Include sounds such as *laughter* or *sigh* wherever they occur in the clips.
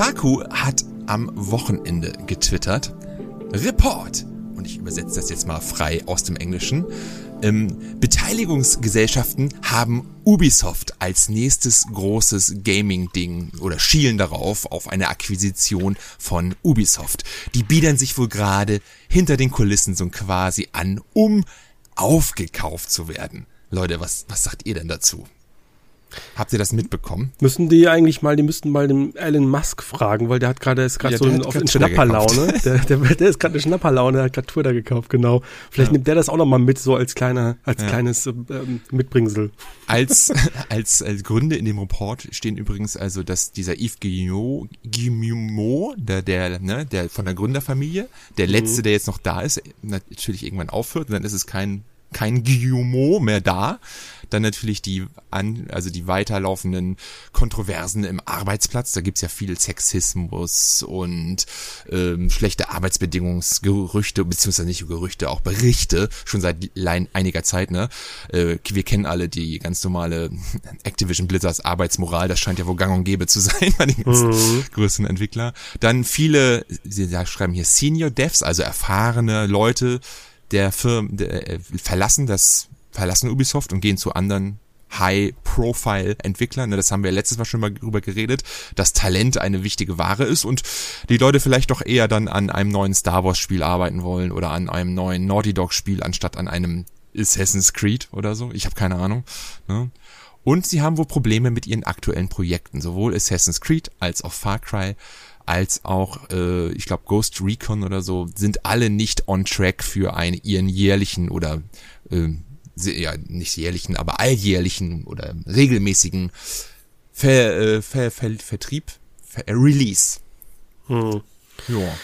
Kotaku hat am Wochenende getwittert. Report! Und ich übersetze das jetzt mal frei aus dem Englischen. Ähm, Beteiligungsgesellschaften haben Ubisoft als nächstes großes Gaming-Ding oder schielen darauf auf eine Akquisition von Ubisoft. Die biedern sich wohl gerade hinter den Kulissen so quasi an, um aufgekauft zu werden. Leute, was, was sagt ihr denn dazu? Habt ihr das mitbekommen? Müssen die eigentlich mal, die müssten mal den Elon Musk fragen, weil der hat gerade, ist gerade ja, so in, auf Schnapperlaune. Der, der, der ist gerade eine Schnapperlaune, der hat gerade Twitter gekauft, genau. Vielleicht ja. nimmt der das auch nochmal mit, so als kleiner, als ja. kleines ähm, Mitbringsel. Als, *laughs* als, als Gründe in dem Report stehen übrigens also, dass dieser Yves Guillemot, der, der, ne, der von der Gründerfamilie, der mhm. letzte, mhm. der jetzt noch da ist, natürlich irgendwann aufhört und dann ist es kein kein Guillemot mehr da. Dann natürlich die an, also die weiterlaufenden Kontroversen im Arbeitsplatz. Da gibt's ja viel Sexismus und ähm, schlechte Arbeitsbedingungsgerüchte, beziehungsweise nicht Gerüchte, auch Berichte, schon seit einiger Zeit, ne? Äh, wir kennen alle die ganz normale Activision Blizzards Arbeitsmoral, das scheint ja wohl gang und gäbe zu *laughs* sein bei den mhm. größten Entwickler. Dann viele, sie schreiben hier Senior Devs, also erfahrene Leute, der Firmen der, äh, verlassen das verlassen Ubisoft und gehen zu anderen High-Profile-Entwicklern. Ne, das haben wir letztes Mal schon mal drüber geredet, dass Talent eine wichtige Ware ist und die Leute vielleicht doch eher dann an einem neuen Star Wars-Spiel arbeiten wollen oder an einem neuen Naughty Dog-Spiel anstatt an einem Assassin's Creed oder so. Ich habe keine Ahnung. Ne? Und sie haben wohl Probleme mit ihren aktuellen Projekten, sowohl Assassin's Creed als auch Far Cry als auch, äh, ich glaube, Ghost Recon oder so, sind alle nicht on track für einen ihren jährlichen oder äh, ja, nicht jährlichen, aber alljährlichen oder regelmäßigen Ver, äh, Ver, Ver, Vertrieb, Ver, äh, Release. Hm. Ja.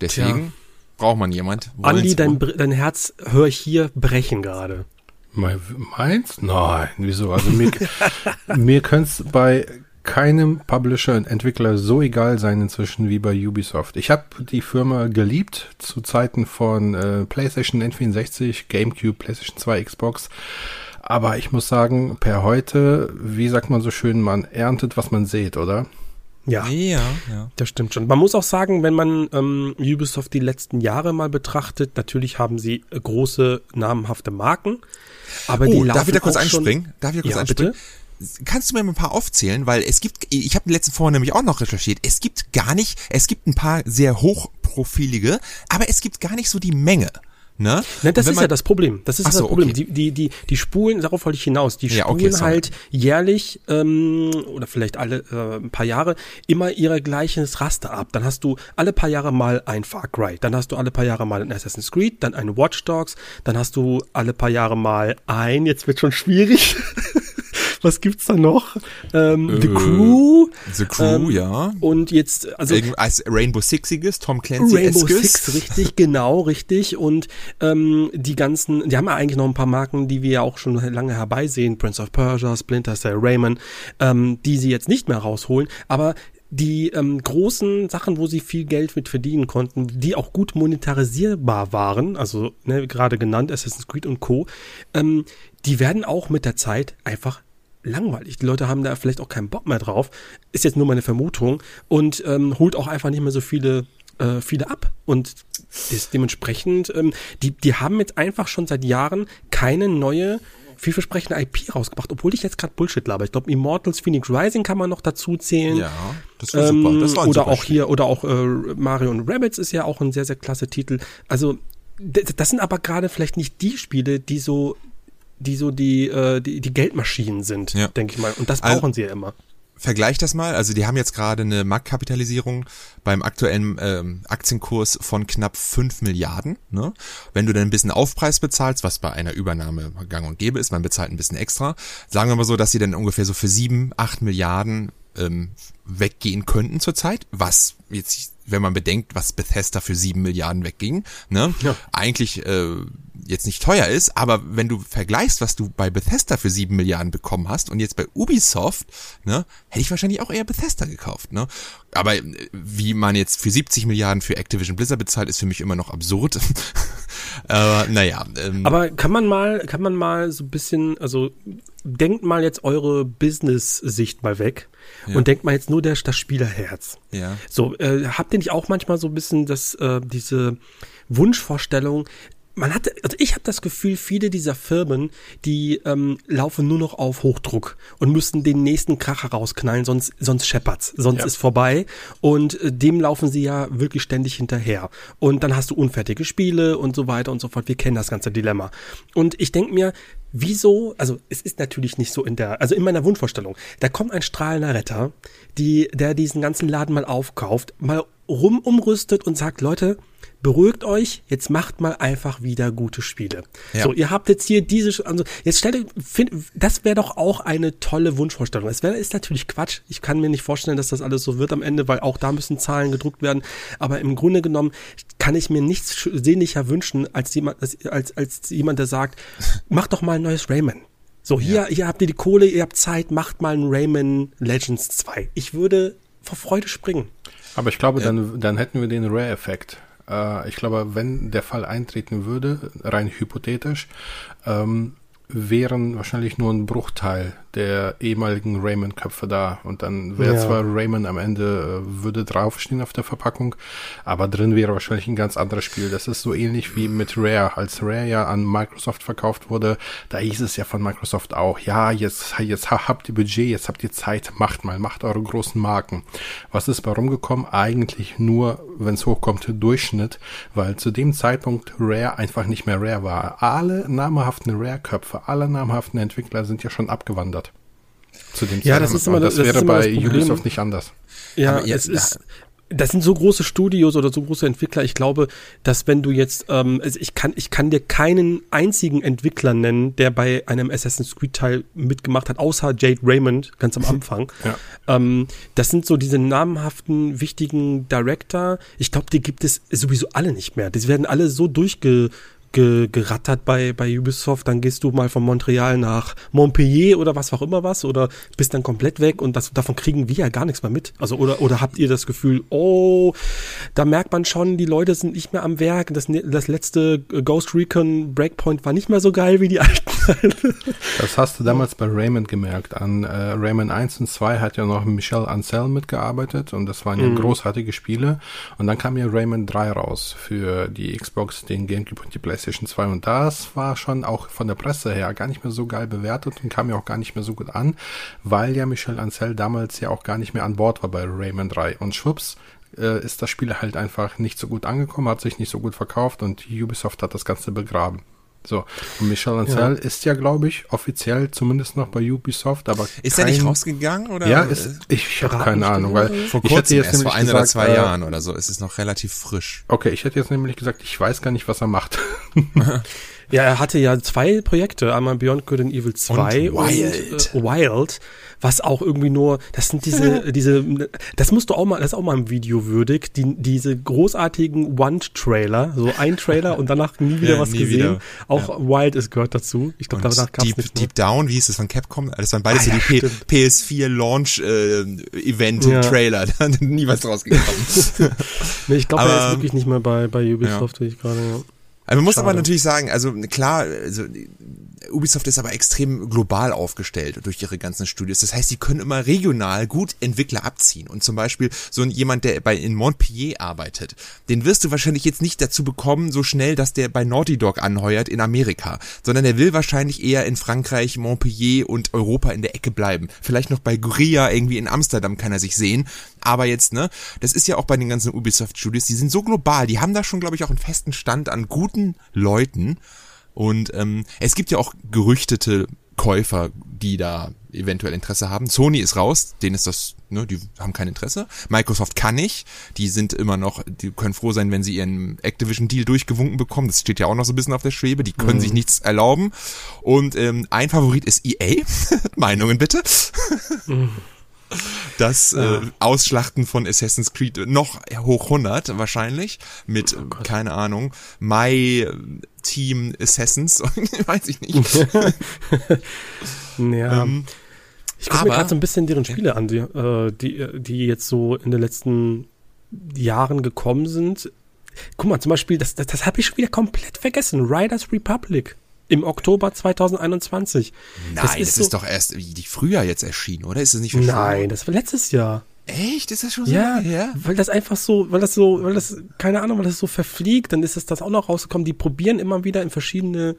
Deswegen Tja. braucht man jemand. Andi, dein, dein Herz höre ich hier brechen gerade. Meins? Nein, wieso? Also mir, *laughs* mir könnte es bei keinem Publisher und Entwickler so egal sein inzwischen wie bei Ubisoft. Ich habe die Firma geliebt zu Zeiten von äh, PlayStation N64, GameCube, PlayStation 2, Xbox. Aber ich muss sagen, per heute, wie sagt man so schön, man erntet, was man sät, oder? Ja, ja, ja, das stimmt schon. Man muss auch sagen, wenn man ähm, Ubisoft die letzten Jahre mal betrachtet, natürlich haben sie große, namhafte Marken. Aber oh, die darf ich da kurz einspringen? Darf ich da kurz ja, einspringen? Bitte? Kannst du mir ein paar aufzählen, weil es gibt, ich habe letzten Vorher nämlich auch noch recherchiert, es gibt gar nicht, es gibt ein paar sehr hochprofilige, aber es gibt gar nicht so die Menge. Ne? Nein, das ist ja das Problem. Das ist so, das Problem. Okay. Die, die, die, die spulen, darauf wollte ich hinaus, die spulen ja, okay, halt jährlich ähm, oder vielleicht alle äh, ein paar Jahre immer ihre gleiches Raster ab. Dann hast du alle paar Jahre mal ein Far Cry, dann hast du alle paar Jahre mal ein Assassin's Creed, dann ein Watch Dogs, dann hast du alle paar Jahre mal ein, jetzt wird schon schwierig. *laughs* was gibt's da noch? Ähm, äh, The Crew. The Crew, ähm, ja. Und jetzt, also. Als Rainbow Sixiges, Tom Clancy Rainbow Six, richtig, genau, richtig. Und ähm, die ganzen, die haben ja eigentlich noch ein paar Marken, die wir ja auch schon lange herbeisehen. Prince of Persia, Splinter Cell, Rayman, ähm, die sie jetzt nicht mehr rausholen. Aber die ähm, großen Sachen, wo sie viel Geld mit verdienen konnten, die auch gut monetarisierbar waren, also ne, gerade genannt Assassin's Creed und Co., ähm, die werden auch mit der Zeit einfach langweilig. Die Leute haben da vielleicht auch keinen Bock mehr drauf. Ist jetzt nur meine Vermutung. Und ähm, holt auch einfach nicht mehr so viele, äh, viele ab. Und des, dementsprechend, ähm, die, die haben jetzt einfach schon seit Jahren keine neue vielversprechende IP rausgebracht, obwohl ich jetzt gerade Bullshit laber. Ich glaube, Immortals Phoenix Rising kann man noch dazu zählen. Ja, das war ähm, super. Das war oder auch Spiel. hier, oder auch äh, Mario und Rabbits ist ja auch ein sehr, sehr klasse Titel. Also, das sind aber gerade vielleicht nicht die Spiele, die so die so die, äh, die, die Geldmaschinen sind, ja. denke ich mal. Und das brauchen also, sie ja immer. Vergleich das mal, also die haben jetzt gerade eine Marktkapitalisierung beim aktuellen ähm, Aktienkurs von knapp fünf Milliarden. Ne? Wenn du dann ein bisschen Aufpreis bezahlst, was bei einer Übernahme gang und gäbe ist, man bezahlt ein bisschen extra, sagen wir mal so, dass sie dann ungefähr so für sieben, acht Milliarden ähm, weggehen könnten zurzeit, was jetzt, wenn man bedenkt, was Bethesda für sieben Milliarden wegging, ne? Ja. eigentlich äh, jetzt nicht teuer ist, aber wenn du vergleichst, was du bei Bethesda für sieben Milliarden bekommen hast und jetzt bei Ubisoft, ne, hätte ich wahrscheinlich auch eher Bethesda gekauft, ne? Aber äh, wie man jetzt für 70 Milliarden für Activision Blizzard bezahlt, ist für mich immer noch absurd. *laughs* aber naja. Ähm, aber kann man mal, kann man mal so ein bisschen, also denkt mal jetzt eure Business-Sicht mal weg ja. und denkt mal jetzt nur der, das Spielerherz. Ja. So, äh, habt ihr nicht auch manchmal so ein bisschen das, äh, diese Wunschvorstellung, man hat, also ich habe das Gefühl, viele dieser Firmen, die ähm, laufen nur noch auf Hochdruck und müssen den nächsten Kracher rausknallen, sonst sonst scheppert's, sonst ja. ist vorbei und äh, dem laufen sie ja wirklich ständig hinterher. Und dann hast du unfertige Spiele und so weiter und so fort. Wir kennen das ganze Dilemma. Und ich denk mir, wieso, also es ist natürlich nicht so in der, also in meiner Wunschvorstellung, da kommt ein strahlender Retter, die, der diesen ganzen Laden mal aufkauft, mal rum umrüstet und sagt, Leute, beruhigt euch, jetzt macht mal einfach wieder gute Spiele. Ja. So, ihr habt jetzt hier diese, also jetzt stellt euch, find, das wäre doch auch eine tolle Wunschvorstellung. Es wäre ist natürlich Quatsch. Ich kann mir nicht vorstellen, dass das alles so wird am Ende, weil auch da müssen Zahlen gedruckt werden. Aber im Grunde genommen kann ich mir nichts sehnlicher wünschen als jemand, als, als, als jemand, der sagt, *laughs* macht doch mal ein neues Rayman. So, hier, ja. hier habt ihr die Kohle, ihr habt Zeit, macht mal ein Rayman Legends 2. Ich würde vor Freude springen. Aber ich glaube, dann, dann hätten wir den Rare-Effekt. Äh, ich glaube, wenn der Fall eintreten würde, rein hypothetisch, ähm, wären wahrscheinlich nur ein Bruchteil der ehemaligen Rayman-Köpfe da. Und dann wäre ja. zwar Rayman am Ende, äh, würde draufstehen auf der Verpackung, aber drin wäre wahrscheinlich ein ganz anderes Spiel. Das ist so ähnlich wie mit Rare. Als Rare ja an Microsoft verkauft wurde, da hieß es ja von Microsoft auch, ja, jetzt, jetzt habt ihr Budget, jetzt habt ihr Zeit, macht mal, macht eure großen Marken. Was ist bei rumgekommen? Eigentlich nur, wenn es hochkommt, Durchschnitt, weil zu dem Zeitpunkt Rare einfach nicht mehr Rare war. Alle namhaften Rare-Köpfe, alle namhaften Entwickler sind ja schon abgewandert zu dem Ja, das ist immer das, das wäre bei Ubisoft nicht anders. Ja, Aber es ist das sind so große Studios oder so große Entwickler. Ich glaube, dass wenn du jetzt, ähm, also ich kann, ich kann dir keinen einzigen Entwickler nennen, der bei einem Assassin's Creed Teil mitgemacht hat, außer Jade Raymond ganz am *laughs* Anfang. ja. ähm, das sind so diese namhaften, wichtigen Director. Ich glaube, die gibt es sowieso alle nicht mehr. Die werden alle so durchge ge, gerattert bei, bei Ubisoft, dann gehst du mal von Montreal nach Montpellier oder was auch immer was oder bist dann komplett weg und das, davon kriegen wir ja gar nichts mehr mit. Also oder, oder habt ihr das Gefühl, oh, da merkt man schon, die Leute sind nicht mehr am Werk. Das, das letzte Ghost Recon Breakpoint war nicht mehr so geil wie die alten *laughs* Das hast du damals bei Raymond gemerkt. An äh, Raymond 1 und 2 hat ja noch Michel Ancel mitgearbeitet und das waren ja mhm. großartige Spiele. Und dann kam ja Raymond 3 raus für die Xbox, den Gamecube und die PlayStation 2 und das war schon auch von der Presse her gar nicht mehr so geil bewertet und kam ja auch gar nicht mehr so gut an, weil ja Michel Ancel damals ja auch gar nicht mehr an Bord war bei Raymond 3 und schwupps äh, ist das Spiel halt einfach nicht so gut angekommen, hat sich nicht so gut verkauft und Ubisoft hat das Ganze begraben. So, und Michel Ancel ja. ist ja, glaube ich, offiziell zumindest noch bei Ubisoft, aber Ist kein, er nicht rausgegangen oder? Ja, ist, ich, ich habe keine Ahnung, weil vor kurzem, ich hätte jetzt erst vor ein oder zwei äh, Jahren oder so, ist es noch relativ frisch. Okay, ich hätte jetzt nämlich gesagt, ich weiß gar nicht, was er macht. *laughs* Ja, er hatte ja zwei Projekte, einmal Beyond Good and Evil 2 und Wild. Und, äh, Wild, was auch irgendwie nur, das sind diese, *laughs* diese, das musst du auch mal, das ist auch mal im Video würdig, die, diese großartigen One-Trailer, so ein Trailer und danach nie *laughs* wieder ja, was nie gesehen. Wieder. Auch ja. Wild ist gehört dazu. Ich glaube, danach gab's Deep. Deep Down, wie hieß es von Capcom? Das waren beides ah, so die ja, PS4 Launch äh, Event Trailer, *laughs* da nie was rausgekommen. nee, ich glaube, er ist wirklich nicht mehr bei, bei Ubisoft, wie ich gerade, ja. Also man muss Schade. aber natürlich sagen, also klar, also Ubisoft ist aber extrem global aufgestellt durch ihre ganzen Studios. Das heißt, sie können immer regional gut Entwickler abziehen. Und zum Beispiel so jemand, der bei in Montpellier arbeitet, den wirst du wahrscheinlich jetzt nicht dazu bekommen, so schnell, dass der bei Naughty Dog anheuert in Amerika, sondern der will wahrscheinlich eher in Frankreich, Montpellier und Europa in der Ecke bleiben. Vielleicht noch bei Guria irgendwie in Amsterdam kann er sich sehen. Aber jetzt, ne, das ist ja auch bei den ganzen Ubisoft Studios, die sind so global, die haben da schon, glaube ich, auch einen festen Stand an guten Leuten. Und ähm, es gibt ja auch gerüchtete Käufer, die da eventuell Interesse haben. Sony ist raus, denen ist das, ne, die haben kein Interesse. Microsoft kann nicht, die sind immer noch, die können froh sein, wenn sie ihren Activision-Deal durchgewunken bekommen. Das steht ja auch noch so ein bisschen auf der Schwebe, die können mhm. sich nichts erlauben. Und ähm, ein Favorit ist EA. *laughs* Meinungen bitte. Mhm. Das äh, Ausschlachten von Assassin's Creed noch hoch 100 wahrscheinlich mit, Oh keine Ahnung, My Team Assassins, *laughs* weiß ich nicht. *laughs* Ja. Ähm, ich gucke mir gerade so ein bisschen deren Spiele an, die, äh, die, die jetzt so in den letzten Jahren gekommen sind. Guck mal, zum Beispiel, das, das, das habe ich schon wieder komplett vergessen. Riders Republic im Oktober 2021. Nein, das ist, so- doch erst wie die Frühjahr jetzt erschienen, oder? Ist es nicht schon Nein, das war letztes Jahr. Echt? Ist das schon so Ja, her? weil das einfach so, weil das so, weil das, keine Ahnung, weil das so verfliegt, dann ist das, das auch noch rausgekommen. Die probieren immer wieder in verschiedene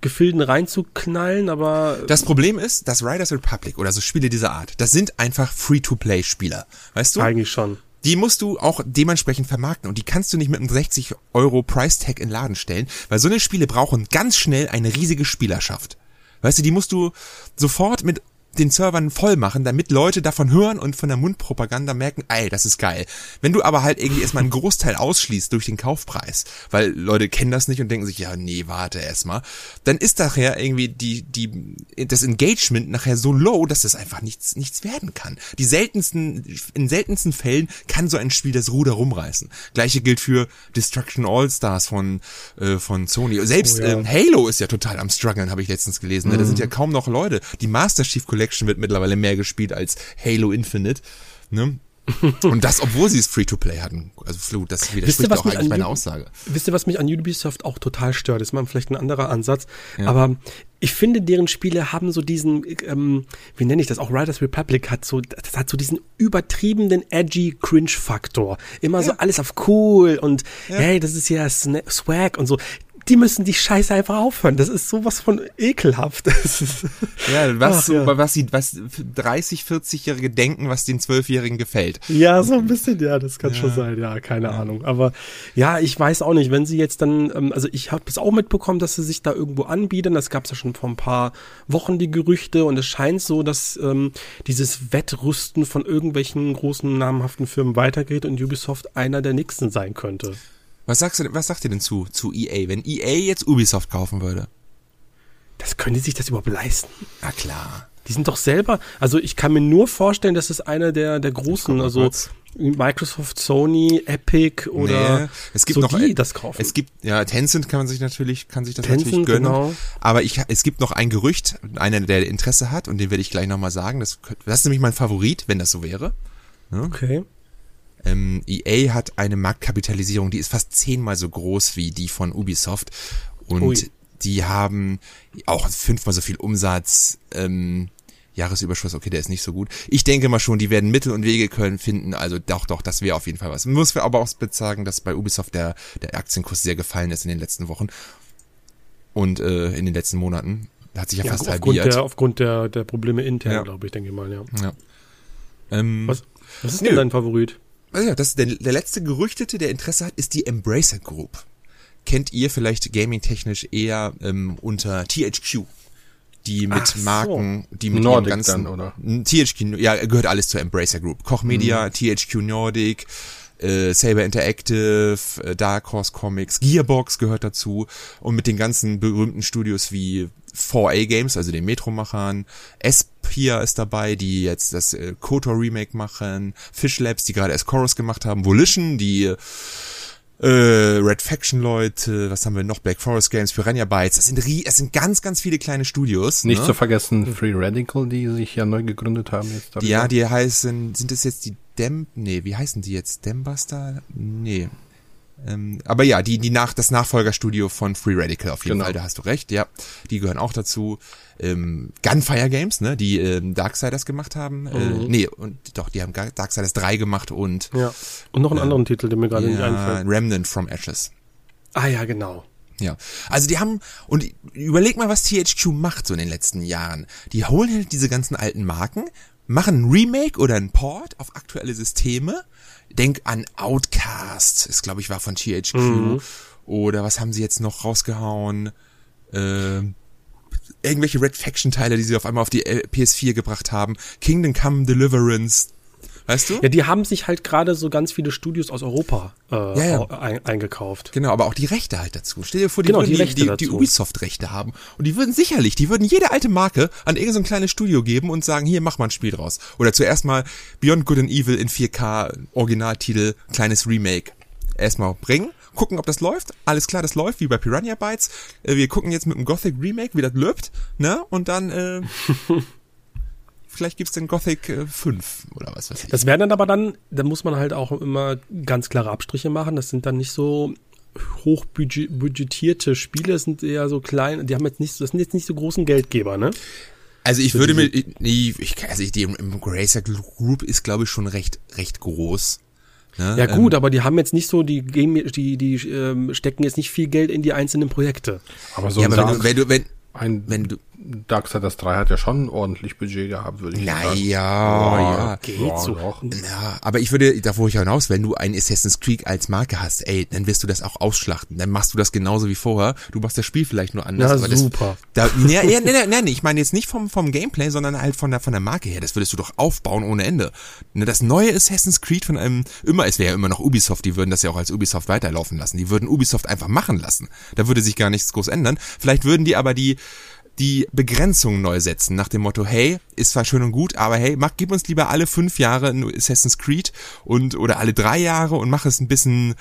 Gefilden reinzuknallen, aber Das Problem ist, dass Riders Republic oder so Spiele dieser Art, das sind einfach Free-to-Play-Spieler. Weißt du? eigentlich schon. Die musst du auch dementsprechend vermarkten und die kannst du nicht mit einem 60 Euro Price Tag in den Laden stellen, weil so eine Spiele brauchen ganz schnell eine riesige Spielerschaft. Weißt du, die musst du sofort mit den Servern voll machen, damit Leute davon hören und von der Mundpropaganda merken, ey, das ist geil. Wenn du aber halt irgendwie erstmal einen Großteil ausschließt durch den Kaufpreis, weil Leute kennen das nicht und denken sich, ja, nee, warte erstmal, dann ist nachher irgendwie die, die, das Engagement nachher so low, dass das einfach nichts, nichts werden kann. Die seltensten, in seltensten Fällen kann so ein Spiel das Ruder rumreißen. Gleiche gilt für Destruction All Stars von, äh, von Sony. Selbst Oh ja. ähm, Halo ist ja total am struggeln, habe ich letztens gelesen. Ne? Da sind ja kaum noch Leute. Die Master Chief Collection wird mittlerweile mehr gespielt als Halo Infinite. Ne? *laughs* Und das, obwohl sie es Free-to-Play hatten. Also Flu, das widerspricht auch eigentlich meiner Uni- Aussage. Wisst ihr, was mich an Ubisoft auch total stört? Das ist mal vielleicht ein anderer Ansatz. Aber ich finde, deren Spiele haben so diesen, ähm, wie nenne ich das? Auch Riders Republic hat so, das hat so diesen übertriebenen, edgy Cringe-Faktor. Immer so alles auf cool und hey, das ist ja Swag und so. Die müssen die Scheiße einfach aufhören. Das ist sowas von ekelhaft. *laughs* Ja, was, Ach, so, ja. was sie, was 30, 40-Jährige denken, was den 12-Jährigen gefällt. Ja, so ein bisschen, ja, das kann schon sein, ja, keine Ahnung. Aber ja, ich weiß auch nicht, wenn sie jetzt dann, ähm, also ich habe es auch mitbekommen, dass sie sich da irgendwo anbieten. Das gab es ja schon vor ein paar Wochen die Gerüchte und es scheint so, dass ähm, dieses Wettrüsten von irgendwelchen großen namhaften Firmen weitergeht und Ubisoft einer der nächsten sein könnte. Was sagst du, was sagt ihr denn zu, zu EA? Wenn EA jetzt Ubisoft kaufen würde? Das können die sich das überhaupt leisten? Na klar. Die sind doch selber, also ich kann mir nur vorstellen, dass es einer der, der großen, also kurz. Microsoft, Sony, Epic oder Nee, es gibt so noch die das kaufen. Es gibt ja Tencent kann man sich natürlich kann sich das Tencent, natürlich gönnen. genau. Aber ich es gibt noch ein Gerücht, einer der Interesse hat und den werde ich gleich nochmal sagen. Das, das ist nämlich mein Favorit, wenn das so wäre. okay. Ähm, EA hat eine Marktkapitalisierung, die ist fast zehnmal so groß wie die von Ubisoft und Ui. die haben auch fünfmal so viel Umsatz. Ähm, Jahresüberschuss, okay, der ist nicht so gut. Ich denke mal schon, die werden Mittel und Wege können finden. Also doch, doch, das wäre auf jeden Fall was. Muss wir aber auch sagen, dass bei Ubisoft der, der Aktienkurs sehr gefallen ist in den letzten Wochen und äh, in den letzten Monaten. Da hat sich ja, Ja, fast aufgrund halbiert. der, aufgrund der, der Probleme intern, Ja. glaube ich, denke ich mal, ja. ja. Ähm, Was, was ist Nö. denn dein Favorit? Also ja, das der, der letzte Gerüchtete, der Interesse hat, ist die Embracer Group. Kennt ihr vielleicht gaming-technisch eher ähm, unter THQ? Die mit so. Marken, die mit Nordic ganzen, dann, oder? THQ, ja, gehört alles zur Embracer Group. Koch Media, THQ Nordic, äh, Saber Interactive, äh, Dark Horse Comics, Gearbox gehört dazu und mit den ganzen berühmten Studios wie 4A Games, also den Metro-Machern, Espia ist dabei, die jetzt das äh, KOTOR Remake machen, Fish Labs, die gerade erst Chorus gemacht haben, Volition, die äh, Red Faction Leute, was haben wir noch? Black Forest Games, Piranha Bytes, das sind es sind ganz, ganz viele kleine Studios. Nicht ne? zu vergessen Free Radical, die sich ja neu gegründet haben jetzt. Ja, die heißen, sind es jetzt die Dem, nee, wie heißen die jetzt? Dembuster? Nee. Ähm, aber ja, die, die nach, das Nachfolgerstudio von Free Radical auf jeden Genau. Fall, da hast du recht, ja. Die gehören auch dazu. Ähm, Gunfire Games, ne, die ähm, Darksiders gemacht haben. Äh, nee, und doch, die haben Darksiders 3 gemacht und Ja. Und noch einen anderen Titel, der mir gerade nicht ja, einfällt. Remnant from Ashes. Ah ja, genau. Ja, also die haben, und überleg mal, was THQ macht so in den letzten Jahren. Die holen halt diese ganzen alten Marken, machen ein Remake oder ein Port auf aktuelle Systeme. Denk an Outcast, ist glaube ich war von THQ. Oder was haben sie jetzt noch rausgehauen? Ähm, irgendwelche Red Faction Teile, die sie auf einmal auf die äh, PS4 gebracht haben. Kingdom Come Deliverance Weißt du? Ja, die haben sich halt gerade so ganz viele Studios aus Europa äh, Ja, ja. Ein, eingekauft. Genau, aber auch die Rechte halt dazu. Stell dir vor, die Genau, würden die die, Rechte die, die. Ubisoft-Rechte haben. Und die würden sicherlich, die würden jede alte Marke an irgendein so ein kleines Studio geben und sagen, hier, mach mal ein Spiel draus. Oder zuerst mal Beyond Good and Evil in 4K, Originaltitel, kleines Remake. Erstmal bringen, gucken, ob das läuft. Alles klar, das läuft, wie bei Piranha Bytes. Äh, Wir gucken jetzt mit dem Gothic Remake, wie das läuft, ne? Und dann, äh, *laughs* vielleicht gibt's den Gothic äh, 5 oder was weiß ich. Das wären dann aber dann, da muss man halt auch immer ganz klare Abstriche machen. Das sind dann nicht so hochbudgetierte Spiele, das sind eher so klein, die haben jetzt nicht, so- das sind jetzt nicht so großen Geldgeber, ne? Also ich würde mir, nee, ich, also ich, die Embracer Group ist glaube ich schon recht, recht groß. Ne? Ja gut, aber die haben jetzt nicht so, die, Game- die, die ähm, stecken jetzt nicht viel Geld in die einzelnen Projekte. Aber so ja, aber wenn du, wenn du, wenn, ein wenn du, Darksiders 3 hat ja schon ordentlich Budget gehabt, würde ich na sagen. ja, ja, geht ja, so. Doch. ja, aber ich würde, da wo ich hinaus, wenn du ein Assassin's Creed als Marke hast, ey, dann wirst du das auch ausschlachten. Dann machst du das genauso wie vorher. Du machst das Spiel vielleicht nur anders. Na, aber das, super. Da, nee, nee, nee, nee, nee, ich meine jetzt nicht vom, vom Gameplay, sondern halt von der, von der Marke her. Das würdest du doch aufbauen ohne Ende. Ne, das neue Assassin's Creed von einem, immer, es wäre ja immer noch Ubisoft, die würden das ja auch als Ubisoft weiterlaufen lassen. Die würden Ubisoft einfach machen lassen. Da würde sich gar nichts groß ändern. Vielleicht würden die aber die, die Begrenzungen neu setzen, nach dem Motto, hey, ist zwar schön und gut, aber hey, mach, gib uns lieber alle fünf Jahre ein Assassin's Creed und, oder alle drei Jahre und mach es ein bisschen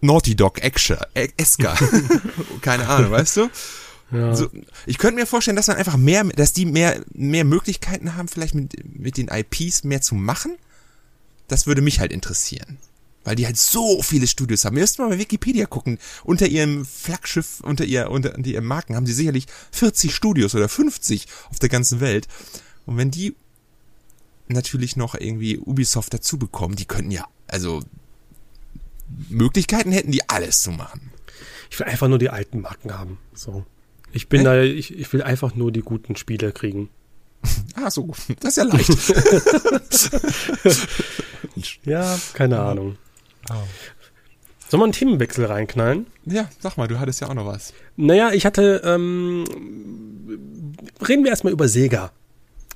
Naughty Dog Action, äh, Esker. *laughs* Keine Ahnung, weißt du? Ja. So, ich könnte mir vorstellen, dass man einfach mehr, dass die mehr, mehr Möglichkeiten haben, vielleicht mit, mit den IPs mehr zu machen. Das würde mich halt interessieren. Weil die halt so viele Studios haben. Ihr müsst mal bei Wikipedia gucken. Unter ihrem Flaggschiff, unter ihr, unter, unter ihren Marken haben sie sicherlich 40 Studios oder 50 auf der ganzen Welt. Und wenn die natürlich noch irgendwie Ubisoft dazu bekommen, die könnten ja, also, Möglichkeiten hätten die alles zu machen. Ich will einfach nur die alten Marken haben. So. Ich bin Hä? da, ich, ich will einfach nur die guten Spiele kriegen. *laughs* Ah, so, das ist ja leicht. *laughs* *laughs* Ja, keine Ahnung. Sollen wir einen Themenwechsel reinknallen? Ja, sag mal, du hattest ja auch noch was. Naja, ich hatte, ähm, reden wir erstmal über Sega.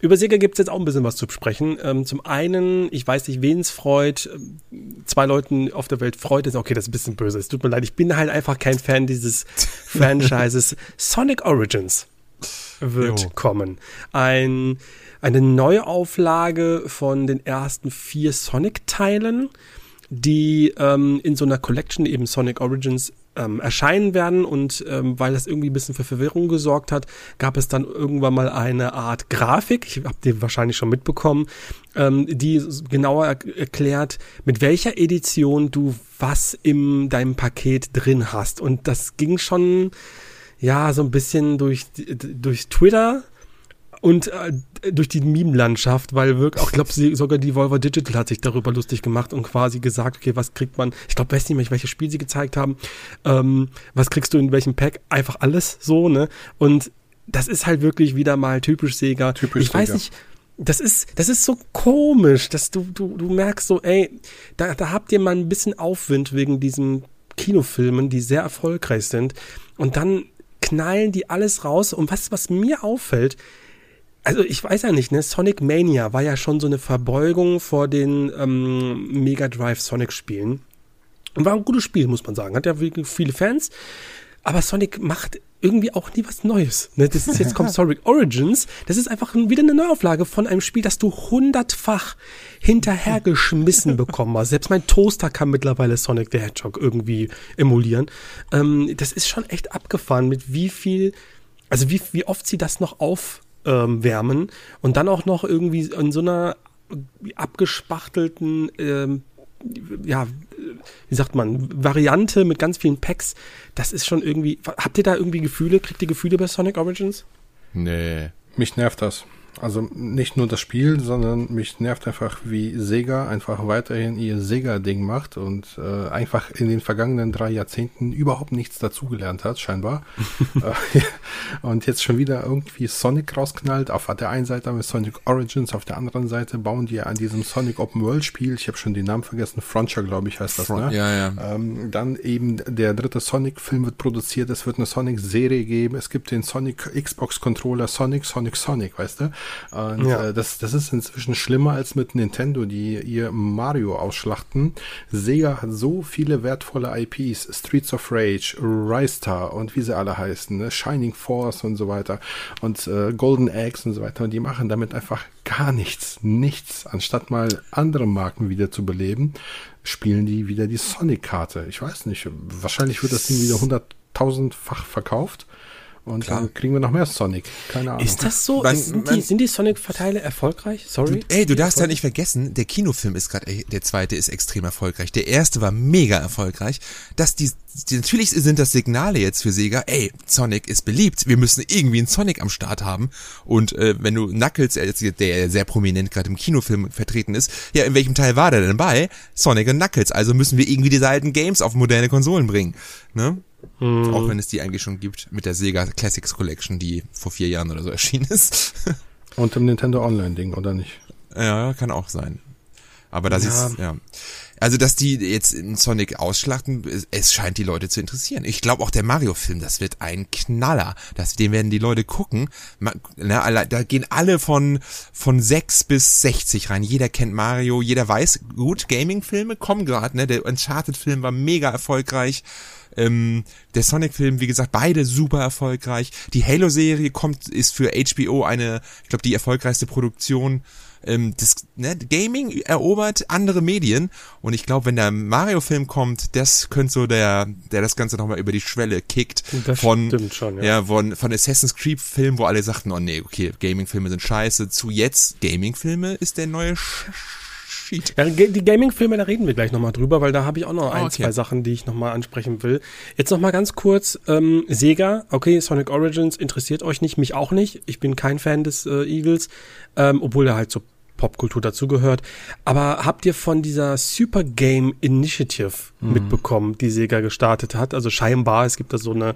Über Sega gibt's jetzt auch ein bisschen was zu besprechen. Ähm, zum einen, ich weiß nicht, wen es freut. ähm, Zwei Leuten auf der Welt freut es. Okay, das ist ein bisschen böse. Es tut mir leid. Ich bin halt einfach kein Fan dieses *laughs* Franchises. Sonic Origins wird Jo. kommen. Ein, eine Neuauflage von den ersten vier Sonic-Teilen, die ähm, in so einer Collection eben Sonic Origins ähm, erscheinen werden. Und ähm, weil das irgendwie ein bisschen für Verwirrung gesorgt hat, gab es dann irgendwann mal eine Art Grafik, ich habe die wahrscheinlich schon mitbekommen, ähm, die genauer er erklärt, mit welcher Edition du was in deinem Paket drin hast. Und das ging schon ja so ein bisschen durch durch Twitter und äh, durch die Meme-Landschaft, weil wirklich, auch glaube sie sogar die Volvo Digital hat sich darüber lustig gemacht und quasi gesagt, okay, was kriegt man? Ich glaube, weiß nicht mehr, welches Spiel sie gezeigt haben. Ähm, was kriegst du in welchem Pack? Einfach alles so, ne? Und das ist halt wirklich wieder mal typisch Sega. Typisch ich weiß Sega. nicht, das ist, das ist so komisch, dass du, du, du merkst so, ey, da, da habt ihr mal ein bisschen Aufwind wegen diesen Kinofilmen, die sehr erfolgreich sind. Und dann knallen die alles raus. Und was, was mir auffällt, also ich weiß ja nicht, ne? Sonic Mania war ja schon so eine Verbeugung vor den ähm, Mega Drive Sonic Spielen. Und war ein gutes Spiel, muss man sagen. Hat ja wirklich viele Fans. Aber Sonic macht irgendwie auch nie was Neues. Ne? Das ist jetzt kommt *laughs* Sonic Origins. Das ist einfach wieder eine Neuauflage von einem Spiel, das du hundertfach hinterhergeschmissen *laughs* bekommen hast. Selbst mein Toaster kann mittlerweile Sonic the Hedgehog irgendwie emulieren. Ähm, das ist schon echt abgefahren, mit wie viel, also wie, wie oft sie das noch aufwärmen und dann auch noch irgendwie in so einer abgespachtelten ähm, ja, wie sagt man, Variante mit ganz vielen Packs, das ist schon irgendwie. Habt ihr da irgendwie Gefühle? Kriegt ihr Gefühle bei Sonic Origins? Nee. Mich nervt das. Also nicht nur das Spiel, sondern mich nervt einfach, wie Sega einfach weiterhin ihr Sega-Ding macht und äh, einfach in den vergangenen drei Jahrzehnten überhaupt nichts dazugelernt hat, scheinbar. *laughs* Äh, *laughs* und jetzt schon wieder irgendwie Sonic rausknallt. Auf der einen Seite haben wir Sonic Origins, auf der anderen Seite bauen die an diesem Sonic Open World Spiel, ich habe schon den Namen vergessen, Frontier, glaube ich, heißt das, ne? ja, ja. Ähm, dann eben der dritte Sonic-Film wird produziert, es wird eine Sonic-Serie geben, es gibt den Sonic Xbox-Controller Sonic, Sonic, Sonic, weißt du? Und ja. äh, das, das ist inzwischen schlimmer als mit Nintendo, die ihr Mario ausschlachten. Sega hat so viele wertvolle IPs, Streets of Rage, Ristar und wie sie alle heißen, ne? Shining Force und so weiter und äh, Golden Eggs und so weiter. Und die machen damit einfach gar nichts, nichts. Anstatt mal andere Marken wieder zu beleben, spielen die wieder die Sonic-Karte. Ich weiß nicht, wahrscheinlich wird das Ding wieder hunderttausendfach verkauft. Und Klar. dann kriegen wir noch mehr Sonic. Keine Ahnung. Ist das so? Man, sind, die, sind die Sonic-Verteile erfolgreich? Sorry. Du, ey, du darfst ja nicht vergessen, der Kinofilm ist gerade, der zweite ist extrem erfolgreich. Der erste war mega erfolgreich. Dass die, die, natürlich sind das Signale jetzt für Sega, ey, Sonic ist beliebt. Wir müssen irgendwie einen Sonic am Start haben. Und äh, wenn du Knuckles, der sehr prominent gerade im Kinofilm vertreten ist, ja, in welchem Teil war der denn bei? Sonic und Knuckles. Also müssen wir irgendwie diese alten Games auf moderne Konsolen bringen. Ne? Mhm. Auch wenn es die eigentlich schon gibt mit der Sega Classics Collection, die vor vier Jahren oder so erschienen ist. *laughs* Und im Nintendo Online-Ding, oder nicht? Ja, kann auch sein. Aber das ja. ist, ja. Also, dass die jetzt in Sonic ausschlachten, es scheint die Leute zu interessieren. Ich glaube auch der Mario-Film, das wird ein Knaller. Das, den werden die Leute gucken. Na, da gehen alle von, von sechs bis sechzig rein. Jeder kennt Mario, jeder weiß, gut, Gaming-Filme kommen gerade, ne? Der Uncharted-Film war mega erfolgreich. Ähm, der Sonic-Film, wie gesagt, beide super erfolgreich. Die Halo-Serie kommt, ist für HBO eine, ich glaube, die erfolgreichste Produktion ähm, das ne, Gaming erobert andere Medien und ich glaube, wenn der Mario-Film kommt, das könnte so der, der das Ganze nochmal über die Schwelle kickt das von, schon, ja. ja. von, von Assassin's Creed-Film, wo alle sagten, oh nee, okay, Gaming-Filme sind scheiße, zu jetzt Gaming-Filme ist der neue Sch Sheet. Ja, die Gaming-Filme, da reden wir gleich nochmal drüber, weil da habe ich auch noch ein, oh, okay. zwei Sachen, die ich nochmal ansprechen will. Jetzt nochmal ganz kurz, ähm, Sega, okay, Sonic Origins interessiert euch nicht, mich auch nicht. Ich bin kein Fan des äh, Eagles, ähm, obwohl er halt zur Popkultur dazugehört. Aber habt ihr von dieser Super Game Initiative mhm. mitbekommen, die Sega gestartet hat? Also scheinbar, es gibt da so eine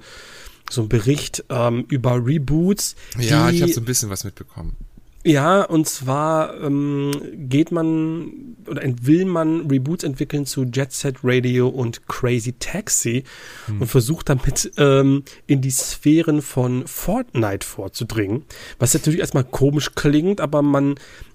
so ein Bericht ähm, über Reboots. Ja, ich habe so ein bisschen was mitbekommen. Ja, und zwar ähm, geht man oder will man Reboots entwickeln zu Jet Set Radio und Crazy Taxi hm. und versucht damit ähm, in die Sphären von Fortnite vorzudringen. Was natürlich erstmal komisch klingt, aber man,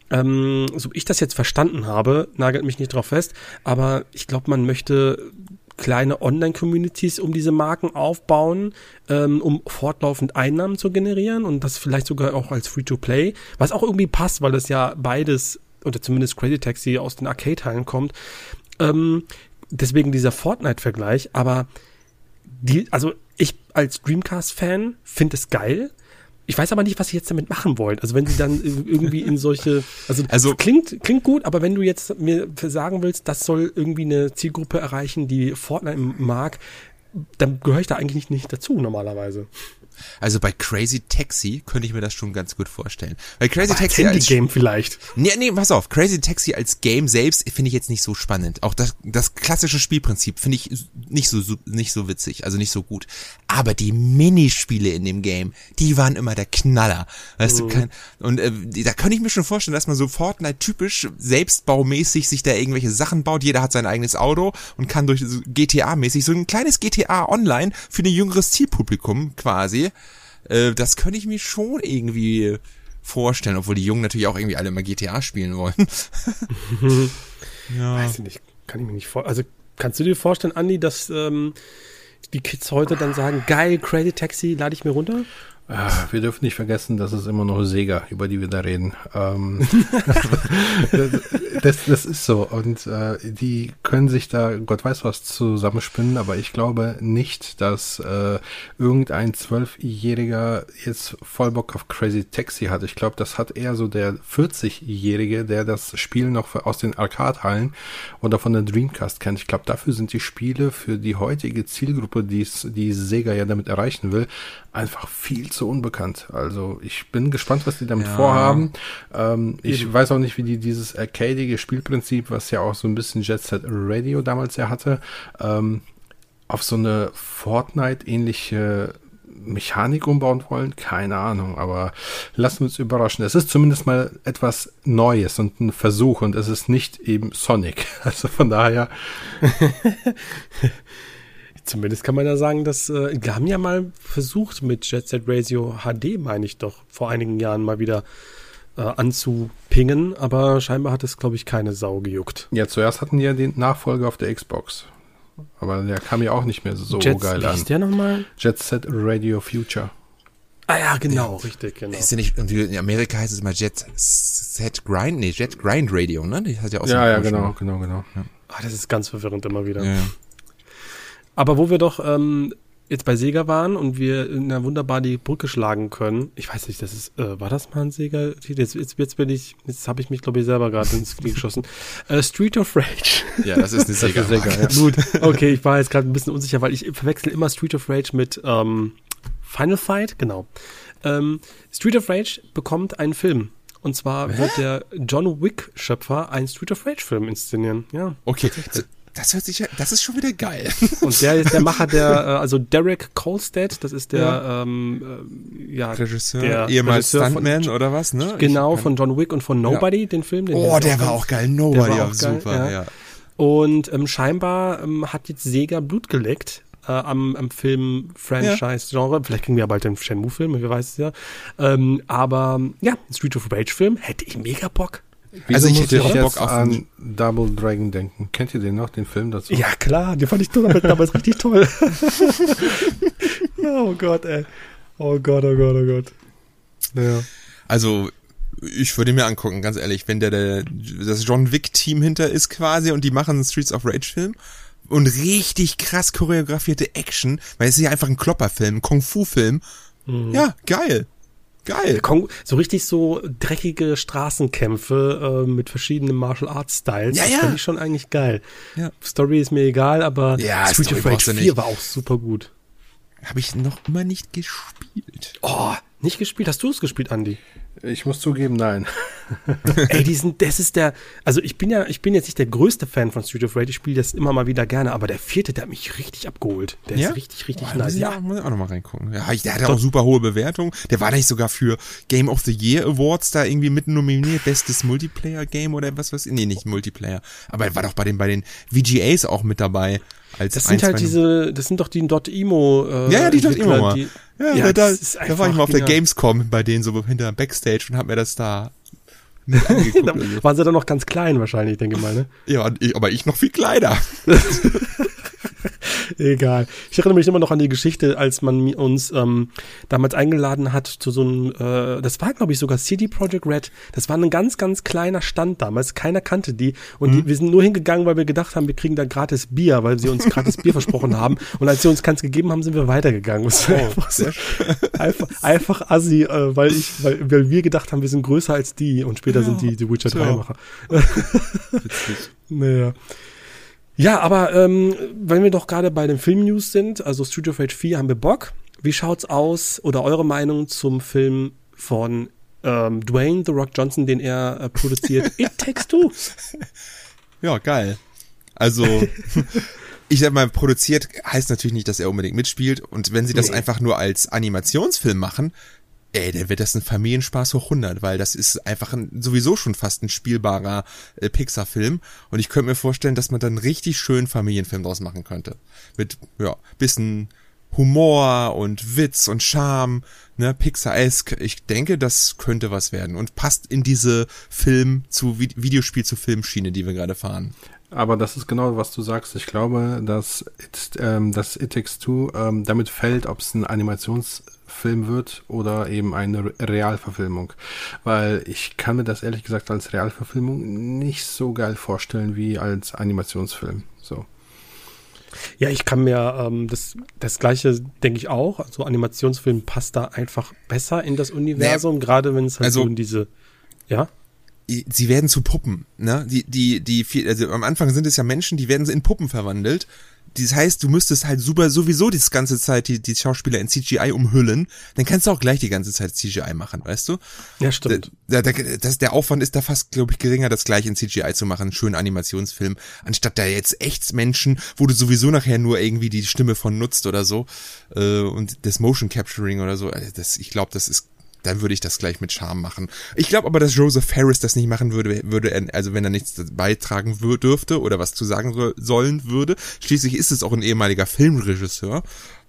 ähm, so ich das jetzt verstanden habe, nagelt mich nicht drauf fest, aber ich glaube, man möchte kleine Online-Communities um diese Marken aufbauen, ähm, um fortlaufend Einnahmen zu generieren und das vielleicht sogar auch als Free-to-Play, was auch irgendwie passt, weil das ja beides, oder zumindest Crazy Taxi aus den Arcade-Teilen kommt. Ähm, deswegen dieser Fortnite-Vergleich, aber die, also ich als Dreamcast-Fan finde es geil, ich weiß aber nicht, was sie jetzt damit machen wollen. Also wenn sie dann irgendwie in solche, also, also klingt klingt gut, aber wenn du jetzt mir sagen willst, das soll irgendwie eine Zielgruppe erreichen, die Fortnite mag, dann gehöre ich da eigentlich nicht, nicht dazu normalerweise. Also bei Crazy Taxi könnte ich mir das schon ganz gut vorstellen. Bei Crazy Aber Taxi als Game vielleicht. Nee, nee, pass auf. Crazy Taxi als Game selbst finde ich jetzt nicht so spannend. Auch das, das klassische Spielprinzip finde ich nicht so, nicht so witzig, also nicht so gut. Aber die Minispiele in dem Game, die waren immer der Knaller. Weißt mhm. du, kein, und äh, da könnte ich mir schon vorstellen, dass man so Fortnite typisch selbstbaumäßig sich da irgendwelche Sachen baut. Jeder hat sein eigenes Auto und kann durch so GTA-mäßig so ein kleines GTA online für ein jüngeres Zielpublikum quasi äh, das könnte ich mir schon irgendwie vorstellen, obwohl die Jungen natürlich auch irgendwie alle immer GTA spielen wollen. *laughs* ja. Weiß ich nicht, kann ich mir nicht vorstellen. Also kannst du dir vorstellen, Andi, dass ähm, die Kids heute dann sagen, geil, Crazy Taxi, lade ich mir runter? Ah, wir dürfen nicht vergessen, das ist immer noch Sega, über die wir da reden. Ähm, *laughs* das, das ist so. Und äh, die können sich da, Gott weiß was, zusammenspinnen, aber ich glaube nicht, dass äh, irgendein Zwölfjähriger jetzt voll Bock auf Crazy Taxi hat. Ich glaube, das hat eher so der 40-Jährige, der das Spiel noch aus den Arcade-Hallen oder von der Dreamcast kennt. Ich glaube, dafür sind die Spiele für die heutige Zielgruppe, die's, die Sega ja damit erreichen will, einfach viel zu unbekannt. Also ich bin gespannt, was die damit ja. vorhaben. Ähm, ich weiß auch nicht, wie die dieses arcadige Spielprinzip, was ja auch so ein bisschen Jet Set Radio damals ja hatte, ähm, auf so eine Fortnite-ähnliche Mechanik umbauen wollen, keine Ahnung, aber lassen wir uns überraschen. Es ist zumindest mal etwas Neues und ein Versuch und es ist nicht eben Sonic. *laughs* Also von daher. *laughs* Zumindest kann man ja sagen, dass äh, wir haben ja mal versucht mit Jet Set Radio HD, meine ich doch, vor einigen Jahren mal wieder äh, anzupingen, aber scheinbar hat es, glaube ich, keine Sau gejuckt. Ja, zuerst hatten die ja den Nachfolger auf der Xbox. Aber der kam ja auch nicht mehr so Jets, geil wie an. hieß der nochmal? Jet Set Radio Future. Ah ja, genau, richtig, genau. Ist ja nicht, in Amerika heißt es mal Jet Set Grind, nee, Jet Grind Radio, ne? Die hat ja auch so Ja, ja, komischen- genau, genau, genau. Ah, das ist ganz verwirrend immer wieder. Ja, ja. Aber wo wir doch ähm, jetzt bei Sega waren und wir na, wunderbar die Brücke schlagen können. Ich weiß nicht, das ist, äh, war das mal ein Sega? Jetzt, jetzt, jetzt bin ich, jetzt habe ich mich, glaube ich, selber gerade ins Knie geschossen. *laughs* Äh, Street of Rage. ja, das ist eine Sega. ist Sega, ja. Gut, okay, ich war jetzt gerade ein bisschen unsicher, weil ich verwechsel immer Street of Rage mit ähm, Final Fight, genau. Ähm, Street of Rage bekommt einen Film. Und zwar wird der John Wick-Schöpfer einen Street of Rage-Film inszenieren. Ja. Okay, das hört sich ja, das ist schon wieder geil. Und der ist der Macher der, äh, also Derek Kolstad, das ist der, ähm, äh, ja, Regisseur, der ehemals Regisseur von- Stuntman oder was, ne? genau, von John Wick und von Nobody, den Film. Den Oh, der war auch geil. Nobody, war ja, auch geil, super, ja. ja. Und ähm, scheinbar ähm, hat jetzt Sega Blut geleckt äh, am, am Film-Franchise-Genre. Vielleicht kriegen wir ja bald den Shenmue-Film, wer weiß es ja. Ähm, aber ja, ein Street of Rage-Film hätte ich mega Bock. Also ich muss hätte auch jetzt Bock auf an Double Dragon denken. Kennt ihr den noch, den Film dazu? Ja, klar, den fand ich damals, damals richtig toll. *laughs* oh Gott, ey. Oh Gott, oh Gott, oh Gott. Ja. Also, ich würde mir angucken, ganz ehrlich, wenn der, der das John Wick Team hinter ist quasi und die machen einen Streets of Rage Film und richtig krass choreografierte Action, weil es ist ja einfach ein Klopperfilm, ein Kung Fu Film. Mhm. Ja, geil. Geil. Kong- So richtig so dreckige Straßenkämpfe äh, mit verschiedenen Martial Arts Styles. Ja, das ja. fand ich schon eigentlich geil. Ja. Story ist mir egal, aber Ja, Street of Rage brauchst du 4 nicht. war auch super gut. Habe ich noch immer nicht gespielt. Oh, nicht gespielt? Hast du es gespielt, Andy? Ich muss zugeben, nein. *laughs* Ey, die sind, das ist der, also ich bin ja, ich bin jetzt nicht der größte Fan von Street of Rage, ich spiele das immer mal wieder gerne, aber der vierte, der hat mich richtig abgeholt. Der Ja? ist richtig, richtig muss nice. ich Ja, muss ich auch noch mal reingucken. Ja, ich- der hatte auch super hohe Bewertungen. Der war nicht sogar für Game of the Year Awards da irgendwie mit nominiert, bestes Multiplayer Game oder was was? Nee, nicht Multiplayer. Aber er war doch bei den bei den VGAs auch mit dabei. Als das sind halt diese, das sind doch die Dot Emo. Äh, Ja, ja, die Dot mal. die- Ja, Ja, da, da, war ich mal auf der genial. Gamescom bei denen so hinter Backstage und hab mir das da. *laughs* Da waren sie dann noch ganz klein wahrscheinlich, denke ich mal, ne? ja, aber ich noch viel kleiner. *laughs* Egal. Ich erinnere mich immer noch an die Geschichte, als man uns ähm, damals eingeladen hat zu so einem, äh, das war glaube ich sogar CD Projekt Red. Das war ein ganz, ganz kleiner Stand damals. Keiner kannte die. Und Mhm. die, wir sind nur hingegangen, weil wir gedacht haben, wir kriegen da gratis Bier, weil sie uns gratis Bier versprochen haben. Und als sie uns keins gegeben haben, sind wir weitergegangen. Das war einfach, so, einfach, einfach assi, äh, weil ich, weil, weil wir gedacht haben, wir sind größer als die und später sind die die Witcher 3 Ja. Macher. *laughs* Naja. Ja, aber ähm, wenn wir doch gerade bei den Film-News sind, also of Rage 4 haben wir Bock. Wie schaut's aus oder eure Meinung zum Film von ähm, Dwayne The Rock Johnson, den er äh, produziert? *laughs* It Takes Two. Ja, geil. Also, *laughs* ich sag mal, produziert heißt natürlich nicht, dass er unbedingt mitspielt. Und wenn sie das Nee. einfach nur als Animationsfilm machen, ey, dann wird das ein Familienspaß hoch 100, weil das ist einfach ein, sowieso schon fast ein spielbarer äh, Pixar-Film. Und ich könnte mir vorstellen, dass man dann richtig schönen Familienfilm draus machen könnte. Mit, ja, bisschen Humor und Witz und Charme, ne, Pixar-esque. Ich denke, das könnte was werden und passt in diese Film zu Vi- Videospiel zu Filmschiene, die wir gerade fahren. Aber das ist genau, was du sagst. Ich glaube, dass It, ähm, dass It Takes Two ähm, damit fällt, ob es ein Animationsfilm wird oder eben eine Re- Realverfilmung. Weil ich kann mir das ehrlich gesagt als Realverfilmung nicht so geil vorstellen wie als Animationsfilm. So. Ja, ich kann mir ähm, das, das gleiche denke ich auch. Also Animationsfilm passt da einfach besser in das Universum, gerade wenn es halt also- so in diese, ja. Sie werden zu Puppen, ne? Die, die, die, also am Anfang sind es ja Menschen, die werden in Puppen verwandelt. Das heißt, du müsstest halt super sowieso die ganze Zeit die, die Schauspieler in CGI umhüllen. Dann kannst du auch gleich die ganze Zeit CGI machen, weißt du? Ja, stimmt. Da, da, das, der Aufwand ist da fast, glaube ich, geringer, das gleich in CGI zu machen, einen schönen Animationsfilm, anstatt da jetzt echt Menschen, wo du sowieso nachher nur irgendwie die Stimme von nutzt oder so äh, und das Motion Capturing oder so. Also das, ich glaube, das ist dann würde ich das gleich mit Charme machen. Ich glaube aber, dass Joseph Harris das nicht machen würde, würde er, also wenn er nichts beitragen dürfte oder was zu sagen so, sollen würde. Schließlich ist es auch ein ehemaliger Filmregisseur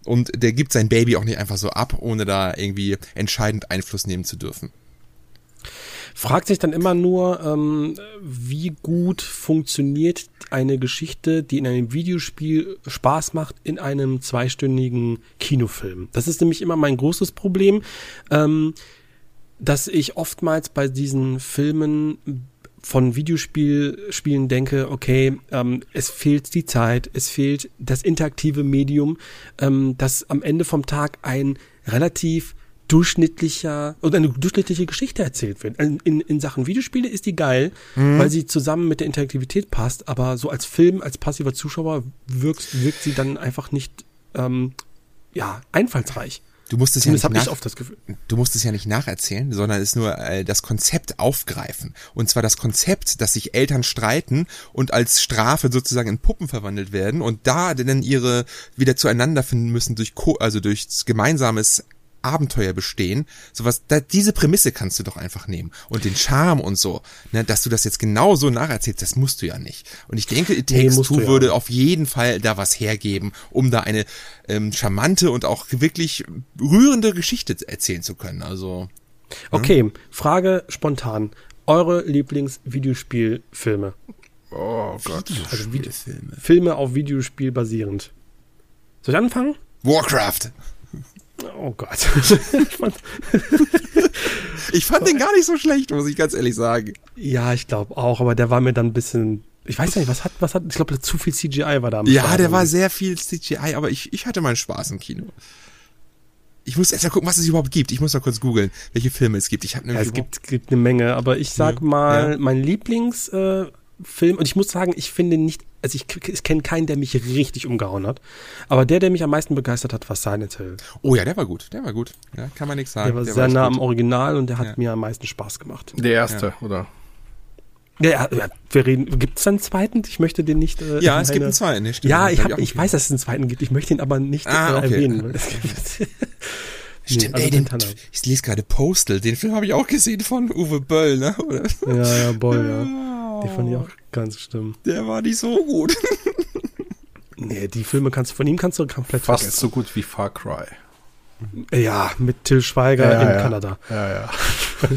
und der gibt sein Baby auch nicht einfach so ab, ohne da irgendwie entscheidend Einfluss nehmen zu dürfen. Fragt sich dann immer nur, ähm, wie gut funktioniert eine Geschichte, die in einem Videospiel Spaß macht, in einem zweistündigen Kinofilm. Das ist nämlich immer mein großes Problem, ähm, dass ich oftmals bei diesen Filmen von Videospielen denke, okay, ähm, es fehlt die Zeit, es fehlt das interaktive Medium, ähm, dass am Ende vom Tag ein relativ durchschnittlicher oder eine durchschnittliche Geschichte erzählt wird. In, in, in Sachen Videospiele ist die geil, mhm. weil sie zusammen mit der Interaktivität passt, aber so als Film, als passiver Zuschauer wirkt, wirkt sie dann einfach nicht ähm, ja, einfallsreich. Du musst es ja nicht nach, Du musst es ja nicht nacherzählen, sondern es nur äh, das Konzept aufgreifen. Und zwar das Konzept, dass sich Eltern streiten und als Strafe sozusagen in Puppen verwandelt werden und da dann ihre wieder zueinander finden müssen durch also durch gemeinsames Abenteuer bestehen. Sowas, da, diese Prämisse kannst du doch einfach nehmen. Und den Charme und so, ne, dass du das jetzt genau so nacherzählst, das musst du ja nicht. Und ich denke, It Takes nee, Two ja. würde auf jeden Fall da was hergeben, um da eine ähm, charmante und auch wirklich rührende Geschichte erzählen zu können. Also. Okay, hm? Frage spontan. Eure Lieblingsvideospielfilme? Oh Gott. Also Vide Filme auf Videospiel basierend. Soll ich anfangen? Warcraft. Oh Gott. *laughs* ich fand den gar nicht so schlecht, muss ich ganz ehrlich sagen. Ja, ich glaube auch, aber der war mir dann ein bisschen. Ich weiß nicht, was hat, was hat, ich glaube, zu viel CGI war da. Ja, Start der war sehr viel CGI, aber ich, ich hatte meinen Spaß im Kino. Ich muss erst mal gucken, was es überhaupt gibt. Ich muss mal kurz googeln, welche Filme es gibt. Ich habe ja, es gibt, gibt eine Menge, aber ich sag ja, mal, ja. mein Lieblings äh, und ich muss sagen, ich finde nicht, also ich, ich kenne keinen, der mich richtig umgehauen hat. Aber der, der mich am meisten begeistert hat, war Silent Hill. Oh ja, der war gut, der war gut. Ja, kann man nichts sagen. Der war der sehr war nah am Original und der hat ja. mir am meisten Spaß gemacht. Der erste, ja. oder? Ja, ja, wir reden. Gibt es einen zweiten? Ich möchte den nicht. Äh, ja, es gibt einen zweiten. Ne, stimmt, ja, ich, hab, ich weiß, dass es einen zweiten gibt. Ich möchte ihn aber nicht ah, äh, okay. erwähnen. *laughs* Stimmt, nee, ey, den, ich lese gerade Postal, den Film habe ich auch gesehen von Uwe Böll, ne? Oder? Ja, ja, Boll, ja. *laughs* Die fand ich auch ganz schlimm. Der war nicht so gut. *laughs* nee, die Filme kannst du, von ihm kannst du komplett Fast vergessen. so gut wie Far Cry. Ja, mit Till Schweiger ja, in ja. Kanada. Ja, ja.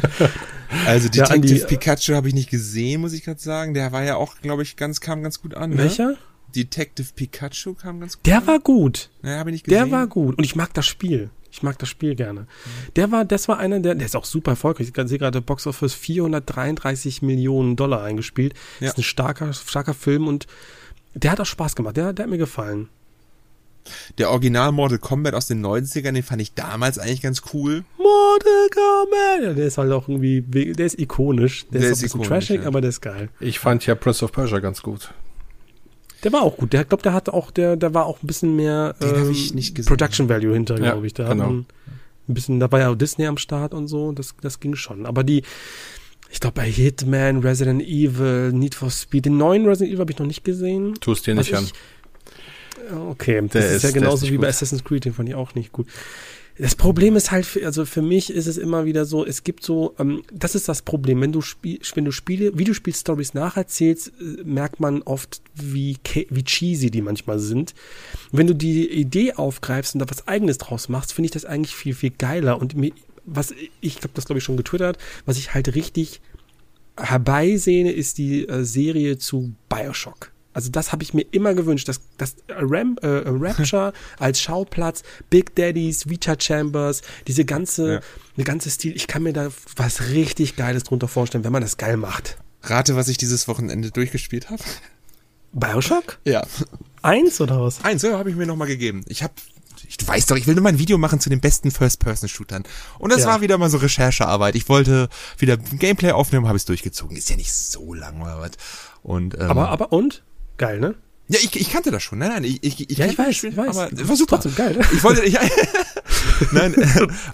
*laughs* also Detective ja, Pikachu habe ich nicht gesehen, muss ich gerade sagen. Der war ja auch, glaube ich, ganz, kam ganz gut an. Ne? Welcher? Detective Pikachu kam ganz gut Der an. war gut. Ja, habe ich nicht gesehen. Der war gut. Und ich mag das Spiel. Ich mag das Spiel gerne. Der war, das war einer, der, der ist auch super erfolgreich. Ich sehe gerade Box Office 433 Millionen Dollar eingespielt. Ja. Ist ein starker, starker Film und der hat auch Spaß gemacht. Der, der hat mir gefallen. Der Original Mortal Kombat aus den 90ern, den fand ich damals eigentlich ganz cool. Mortal Kombat! Ja, der ist halt auch irgendwie, der ist ikonisch. Der, der ist, ist ein bisschen ikonisch, trashig, ja. aber der ist geil. Ich fand ja Prince of Persia ganz gut. Der war auch gut. Der glaube, der hatte auch, der, der war auch ein bisschen mehr ähm, Production Value hinter, ja, glaube ich. Da genau. ein bisschen, da war ja auch Disney am Start und so. Das, das ging schon. Aber die, ich glaube, bei Hitman, Resident Evil, Need for Speed, den neuen Resident Evil habe ich noch nicht gesehen. Tust dir nicht an. Okay, das der ist, ja genauso ist wie bei Assassin's Creed, den fand ich auch nicht gut. Das Problem ist halt, also für mich ist es immer wieder so, es gibt so, ähm, das ist das Problem, wenn du Spiel, wenn du Spiele, Videospiel-Stories nacherzählst, äh, merkt man oft, wie, wie cheesy die manchmal sind. Wenn du die Idee aufgreifst und da was eigenes draus machst, finde ich das eigentlich viel, viel geiler. Und mir, was, ich habe das glaube ich schon getwittert, was ich halt richtig herbeisehne, ist die äh, Serie zu Bioshock. Also das habe ich mir immer gewünscht, dass, dass Ram, äh, Rapture *laughs* als Schauplatz, Big Daddies, Vita Chambers, diese ganze, ja. eine ganze Stil, ich kann mir da was richtig Geiles drunter vorstellen, wenn man das geil macht. Rate, was ich dieses Wochenende durchgespielt habe. Bioshock? Ja. Eins oder was? Eins, ja, habe ich mir nochmal gegeben. Ich habe du weißt doch, ich will nur mal ein Video machen zu den besten First-Person-Shootern. Und das ja. war wieder mal so Recherchearbeit. Ich wollte wieder Gameplay aufnehmen, habe es durchgezogen. Ist ja nicht so lang oder was. Und, ähm, aber, aber, und? Geil, ne? Ja, ich, ich kannte das schon. Nein, nein, ich, ich, ich, ja, ich weiß, Spiel, ich weiß. Aber war super. Trotzdem geil. Ne? *laughs* Ich wollte, ich, *laughs* nein,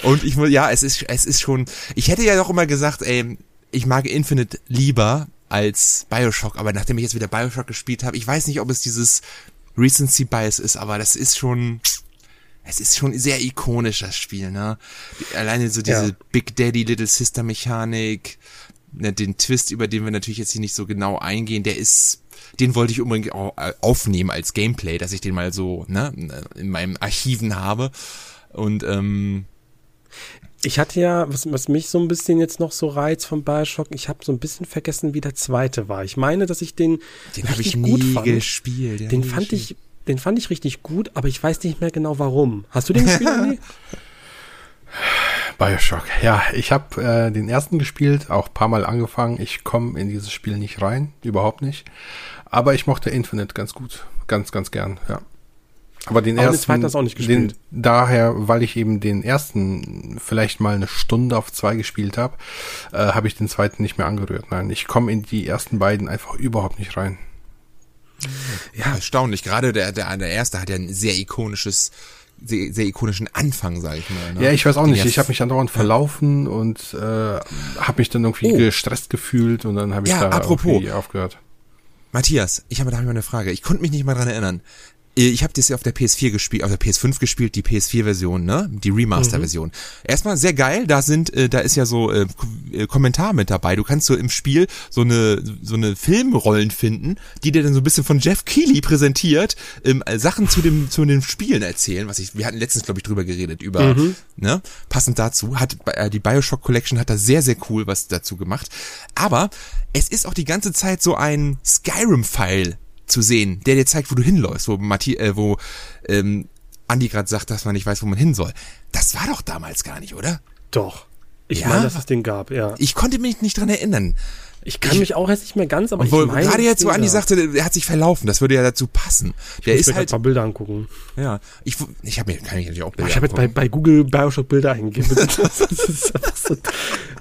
und ich ja, es ist, es ist schon, ich hätte ja doch immer gesagt, ey, ich mag Infinite lieber als Bioshock, aber nachdem ich jetzt wieder Bioshock gespielt habe, ich weiß nicht, ob es dieses Recency Bias ist, aber das ist schon, es ist schon sehr ikonisch, das Spiel, ne? Alleine so diese ja. Big Daddy Little Sister Mechanik, ne, den Twist, über den wir natürlich jetzt hier nicht so genau eingehen, der ist, den wollte ich unbedingt auch äh, aufnehmen als Gameplay, dass ich den mal so ne, in meinem Archiven habe. Und ähm, Ich hatte ja, was, was mich so ein bisschen jetzt noch so reizt von Bioshock, ich habe so ein bisschen vergessen, wie der zweite war. Ich meine, dass ich den, Den habe ich nie gut fand. gespielt. Den nie fand gespielt. ich, den fand ich richtig gut, aber ich weiß nicht mehr genau warum. Hast du den gespielt? *laughs* Bioshock. Ja, ich habe äh, den ersten gespielt, auch paar Mal angefangen. Ich komme in dieses Spiel nicht rein, überhaupt nicht. Aber ich mochte Infinite ganz gut, ganz, ganz gern, ja. Aber den Aber den ersten, du auch nicht gespielt. Den, daher, weil ich eben den ersten vielleicht mal eine Stunde auf zwei gespielt habe, äh, habe ich den zweiten nicht mehr angerührt. Nein, ich komme in die ersten beiden einfach überhaupt nicht rein. Ja, erstaunlich. Gerade der, der, der erste hat ja ein sehr ikonisches, sehr, sehr ikonischen Anfang, sag ich mal. Ne? Ja, ich weiß auch Den nicht. Ich habe mich andauernd verlaufen und äh, habe mich dann irgendwie Oh. gestresst gefühlt und dann habe ich Ja, da apropos. irgendwie aufgehört. Matthias, ich habe da hab ich mal eine Frage. Ich konnte mich nicht mal dran erinnern. Äh, Ich habe das ja auf der PS4 gespielt, auf der PS5 gespielt, die PS4-Version, ne? Die Remaster-Version. Erstmal sehr geil, da sind, äh, da ist ja so äh, äh, Kommentar mit dabei. Du kannst so im Spiel so eine so eine Filmrollen finden, die dir dann so ein bisschen von Jeff Keighley präsentiert, ähm, äh, Sachen zu dem zu den Spielen erzählen, was ich wir hatten letztens glaube ich drüber geredet über, ne? Passend dazu hat äh, die BioShock Collection hat da sehr sehr cool was dazu gemacht, aber es ist auch die ganze Zeit so ein Skyrim-File zu sehen, der dir zeigt, wo du hinläufst, wo Matthias, äh, wo ähm, Andi gerade sagt, dass man nicht weiß, wo man hin soll. Das war doch damals gar nicht, oder? Doch. Ich Ja? meine, dass es den gab, ja. Ich konnte mich nicht dran erinnern. Ich kann mich auch jetzt nicht mehr ganz, aber wo, ich meine. gerade jetzt, wo Andi sagte, er hat sich verlaufen, das würde ja dazu passen. Der ich ist muss mir halt, grad mal Bilder angucken. ja, ich, ich habe mir, kann ich natürlich auch Bilder Ich habe jetzt bei, bei Google Bioshock Bilder eingegeben. *laughs* Ist